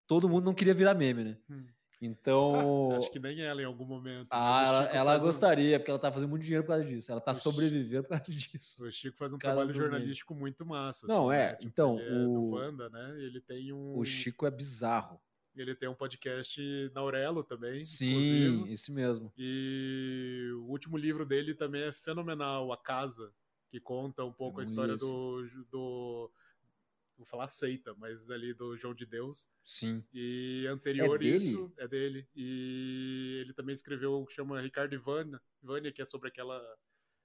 todo mundo não queria virar meme, né? Hum. Então. Acho que nem ela em algum momento. Ah, ela, ela gostaria, porque ela tá fazendo muito dinheiro por causa disso. Ela tá o sobrevivendo por causa disso. O Chico faz um trabalho jornalístico meio. muito massa. Não, assim, é. Né? Tipo, então. Ele o... é Wanda, né? Ele tem um. O Chico é bizarro. Ele tem um podcast na Aurelo também. Sim, isso mesmo. E o último livro dele também é fenomenal, A Casa, que conta um pouco a história do, do vou falar seita, mas ali do João de Deus. Sim. E anterior é isso é dele. E ele também escreveu o que chama Ricardo Ivânia, Ivânia que é sobre aquela.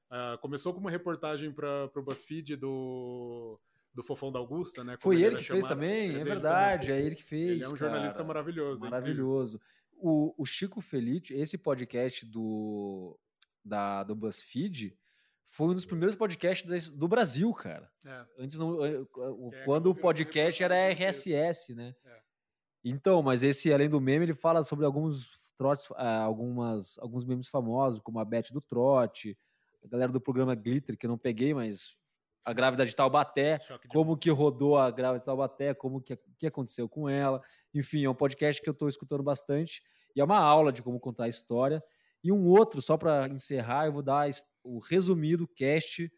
Uh, começou com uma reportagem para o BuzzFeed do do Fofão da Augusta, né? Foi ele que fez também, é, é verdade, também. é ele que fez. Ele é um cara. jornalista maravilhoso. Maravilhoso. O, o Chico Felite, esse podcast do, da, do BuzzFeed, foi um dos primeiros podcasts do Brasil, cara. É. Antes não, é, quando o podcast era RSS, né? É. Então, mas esse além do meme, ele fala sobre alguns trotes, ah, algumas alguns memes famosos, como a Beth do Trote, a galera do programa Glitter que eu não peguei, mas a grávida de Taubaté, como que rodou a grávida de Taubaté, como que, que aconteceu com ela. Enfim, é um podcast que eu estou escutando bastante e é uma aula de como contar a história. E um outro, só para encerrar, eu vou dar o resumido cast,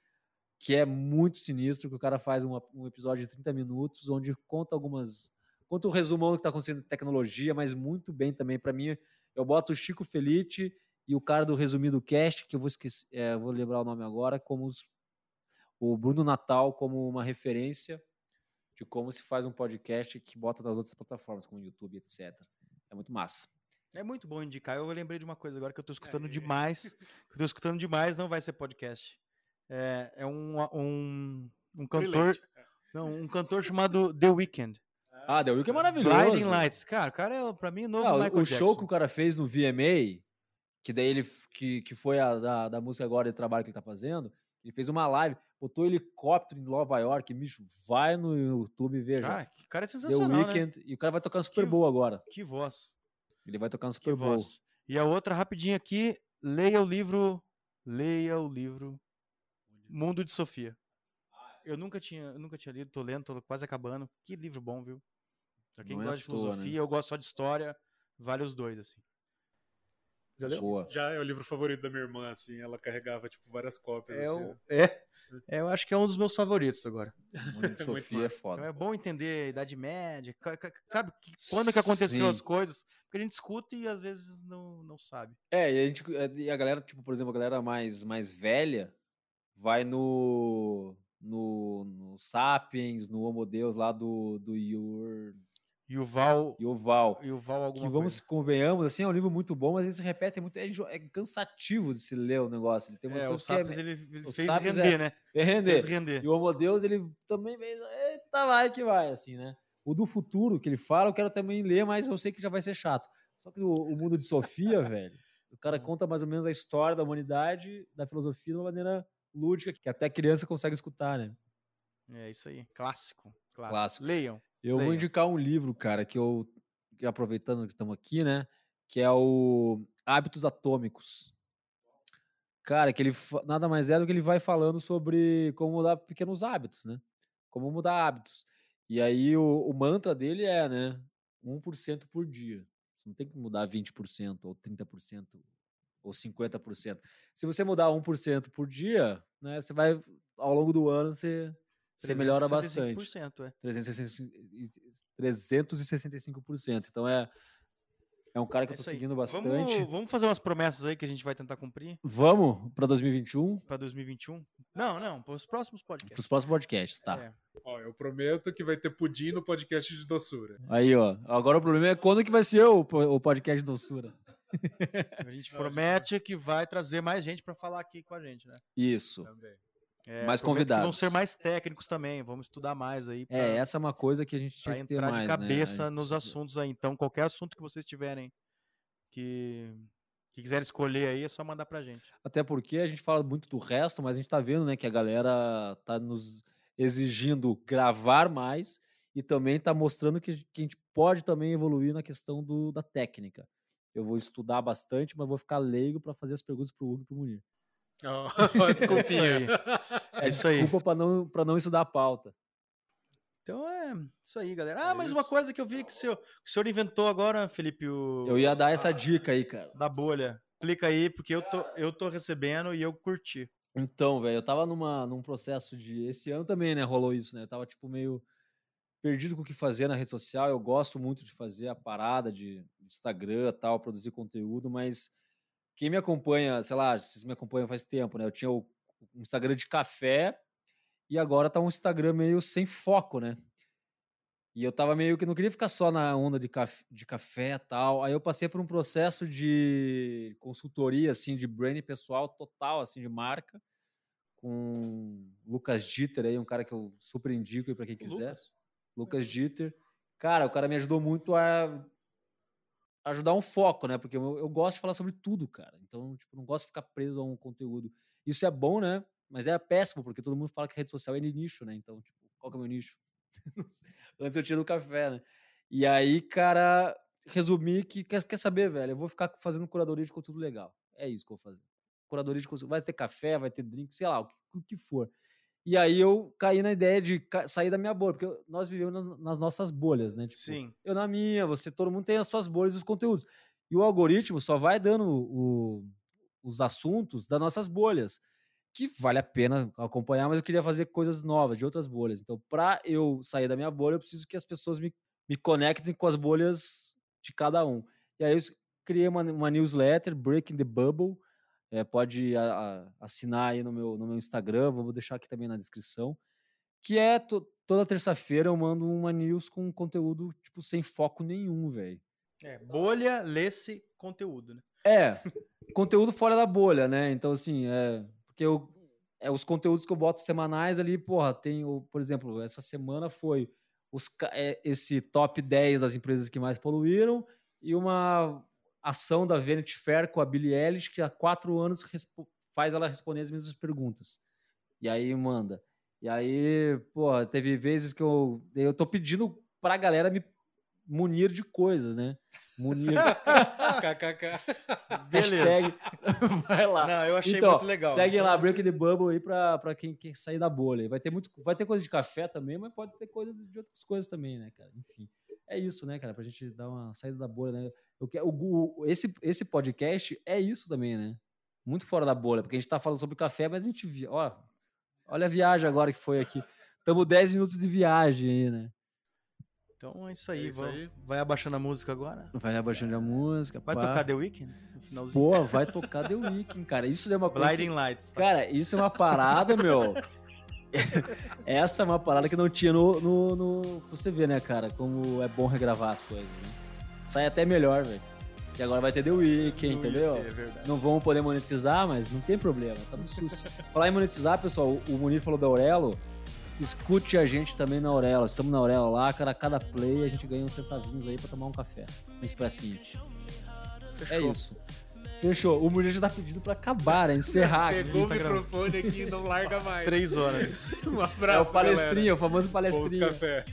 que é muito sinistro, que o cara faz um, um episódio de 30 minutos, onde conta algumas. Conta o um resumão do que está acontecendo em tecnologia, mas muito bem também. Para mim, eu boto o Chico Felite e o cara do resumido cast, que eu vou esquecer, é, vou lembrar o nome agora, como os, o Bruno Natal como uma referência de como se faz um podcast que bota nas outras plataformas, como YouTube, etc. É muito massa. É muito bom indicar. Eu lembrei de uma coisa agora que eu estou escutando é. demais. Que eu tô escutando demais, não vai ser podcast. É, é um, um, um cantor. Não, um cantor chamado The Weeknd. Ah, The Weeknd é maravilhoso. Blinding Lights. Cara, o cara é, pra mim, novo ah, Michael O Jackson. show que o cara fez no VMA, que daí ele, que, que foi a da, da música agora de trabalho que ele tá fazendo, ele fez uma live, botou helicóptero em Nova York, bicho, vai no YouTube e veja. Cara, que cara é sensacional, The Weeknd, né? e o cara vai tocar no Super Bowl agora. Que voz. Ele vai tocar no Super Bowl. E a outra, rapidinho aqui, leia o livro. Leia o livro Mundo de Sofia. Eu nunca tinha, eu nunca tinha lido, tô lendo, tô quase acabando. Que livro bom, viu? Pra quem Não é gosta é de filosofia, toa, né? eu gosto só de história, vale os dois, assim. Já leu? Boa. Já é o livro favorito da minha irmã, assim. Ela carregava, tipo, várias cópias. É, assim. o... é. é. eu acho que é um dos meus favoritos agora. de Sofia é foda. Então é bom entender a Idade Média, sabe? Quando que aconteceu Sim. as coisas. Porque a gente escuta e às vezes não, não sabe. É, e a, gente, e a galera, tipo, por exemplo, a galera mais, mais velha vai no, no, no Sapiens, no Homo Deus lá do, do Yur... Yuval. Yuval. Yuval alguma Que vamos, coisa. convenhamos, assim, é um livro muito bom, mas ele se repete muito. É, é cansativo de se ler o negócio. Ele tem umas é, coisas o Sapiens, que é, ele, ele fez render, é, né? É render. Fez render. E o Homo Deus, ele também veio. Eita, vai que vai, assim, né? O do futuro que ele fala, eu quero também ler, mas eu sei que já vai ser chato. Só que o, o mundo de Sofia, velho, o cara conta mais ou menos a história da humanidade, da filosofia, de uma maneira lúdica, que até criança consegue escutar, né? É isso aí. Clássico. Clássico. Clássico. Leiam. Eu Leiam. vou indicar um livro, cara, que eu aproveitando que estamos aqui, né? Que é o Hábitos Atômicos. Cara, que ele nada mais é do que ele vai falando sobre como mudar pequenos hábitos, né? Como mudar hábitos. E aí o, o mantra dele é, né? 1% por dia. Você não tem que mudar 20% ou 30% ou 50%. Se você mudar 1% por dia, né, você vai ao longo do ano você você melhora bastante. É. 365%. Então é, é um cara que é eu tô seguindo bastante. Vamos, vamos, fazer umas promessas aí que a gente vai tentar cumprir? Vamos para 2021? Para 2021? Não, não, para os próximos podcasts. Para os próximos podcasts, tá. É. Ó, eu prometo que vai ter pudim no podcast de doçura. Aí, ó. Agora o problema é quando que vai ser o, o podcast de doçura. A gente promete que vai trazer mais gente para falar aqui com a gente, né? Isso. Também. É, mais convidados. Vão ser mais técnicos também, vamos estudar mais aí. Pra, é, essa é uma coisa que a gente tinha que ter entrar mais, de cabeça né? nos precisa... assuntos aí. Então, qualquer assunto que vocês tiverem que, que quiserem escolher aí, é só mandar pra gente. Até porque a gente fala muito do resto, mas a gente tá vendo, né, que a galera tá nos exigindo gravar mais e também tá mostrando que, que a gente pode também evoluir na questão do, da técnica. Eu vou estudar bastante, mas vou ficar leigo para fazer as perguntas pro Hugo e pro Munir. Oh, desculpinha. é isso aí. Desculpa para não, pra não estudar a pauta. Então é isso aí, galera. Ah, é mas isso. uma coisa que eu vi que o senhor, que o senhor inventou agora, Felipe. O, eu ia dar essa dica aí, cara. Da bolha. Clica aí, porque eu tô, eu tô recebendo e eu curti. Então, velho, eu tava numa, num processo de. Esse ano também, né? Rolou isso, né? Eu tava, tipo, meio perdido com o que fazer na rede social. Eu gosto muito de fazer a parada de Instagram tal, produzir conteúdo, mas quem me acompanha, sei lá, vocês me acompanham faz tempo, né? Eu tinha o Instagram de café e agora tá um Instagram meio sem foco, né? E eu tava meio que não queria ficar só na onda de café, de café tal. Aí eu passei por um processo de consultoria, assim, de branding pessoal total, assim, de marca, com Lucas Dieter aí, um cara que eu super indico aí pra quem quiser. Lucas, Lucas Dieter. Cara, o cara me ajudou muito a ajudar um foco, né? Porque eu, eu, gosto de falar sobre tudo, cara. Então, tipo, não gosto de ficar preso a um conteúdo. Isso é bom, né? Mas é péssimo, porque todo mundo fala que rede social é nicho, né? Então, tipo, qual que é o meu nicho? Antes eu tinha no café, né? E aí, cara, resumi que quer, quer saber, velho? Eu vou ficar fazendo curadoria de conteúdo legal. É isso que eu vou fazer. Curadoria de conteúdo. Vai ter café, vai ter drink, sei lá, o que, o que for. E aí eu caí na ideia de sair da minha bolha, porque nós vivemos nas nossas bolhas, né? Tipo, Sim. Eu na minha, você, todo mundo tem as suas bolhas dos conteúdos. E o algoritmo só vai dando o, os assuntos das nossas bolhas, que vale a pena acompanhar, mas eu queria fazer coisas novas, de outras bolhas. Então, para eu sair da minha bolha, eu preciso que as pessoas me, me conectem com as bolhas de cada um. E aí eu criei uma, uma newsletter, Breaking the Bubble, é, pode a, a, assinar aí no meu, no meu Instagram, vou deixar aqui também na descrição. Que é to, toda terça-feira eu mando uma news com conteúdo, tipo, sem foco nenhum, velho. É, bolha, lê-se conteúdo, né? É, conteúdo fora da bolha, né? Então, assim, é. Porque eu, é, os conteúdos que eu boto semanais ali, porra, tem, por exemplo, essa semana foi os, é, esse top 10 das empresas que mais poluíram e uma ação da Vanity Fair com a Billie Eilish, que há quatro anos faz ela responder as mesmas perguntas. E aí manda. E aí, pô, teve vezes que eu, eu tô pedindo pra galera me munir de coisas, né? Munir. KKK. Beleza. Vai lá. Não, eu achei então, muito legal. Segue lá, Break the Bubble aí pra, pra quem quer sair da bolha. Vai ter, muito, vai ter coisa de café também, mas pode ter coisas de outras coisas também, né, cara? Enfim é isso, né, cara? Pra gente dar uma saída da bolha, né? Eu quero, o, esse, esse podcast é isso também, né? Muito fora da bolha, porque a gente tá falando sobre café, mas a gente. Ó, olha a viagem agora que foi aqui. Estamos 10 minutos de viagem aí, né? Então é isso aí. É isso vai, aí. vai abaixando a música agora? Vai abaixando a música. Vai pá. tocar The Weeknd? Pô, vai tocar The Weeknd, cara. Isso é uma coisa. Blinding que... Lights. Tá? Cara, isso é uma parada, meu. Essa é uma parada que não tinha no, no, no. Você vê, né, cara, como é bom regravar as coisas, né? Sai até melhor, velho. E agora vai ter The Weeknd, entendeu? é não vão poder monetizar, mas não tem problema, tá no SUS. Falar em monetizar, pessoal, o Munir falou da Aurelo. Escute a gente também na Aurelo. Estamos na Aurelo lá, cara, cada play a gente ganha uns centavinhos aí pra tomar um café. Um expressinho. É isso. Fechou. O Murilo já tá pedindo pra acabar, né? encerrar. Pegou o tá microfone aqui e não larga mais. Três horas. um abraço, É o palestrinho, o famoso palestrinho. café.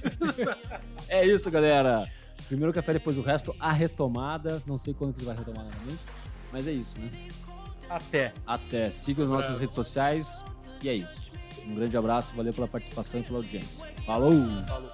é isso, galera. Primeiro café, depois o resto, a retomada. Não sei quando que ele vai retomar novamente, mas é isso, né? Até. Até. Siga as nossas redes sociais e é isso. Um grande abraço, valeu pela participação e pela audiência. Falou! Falou.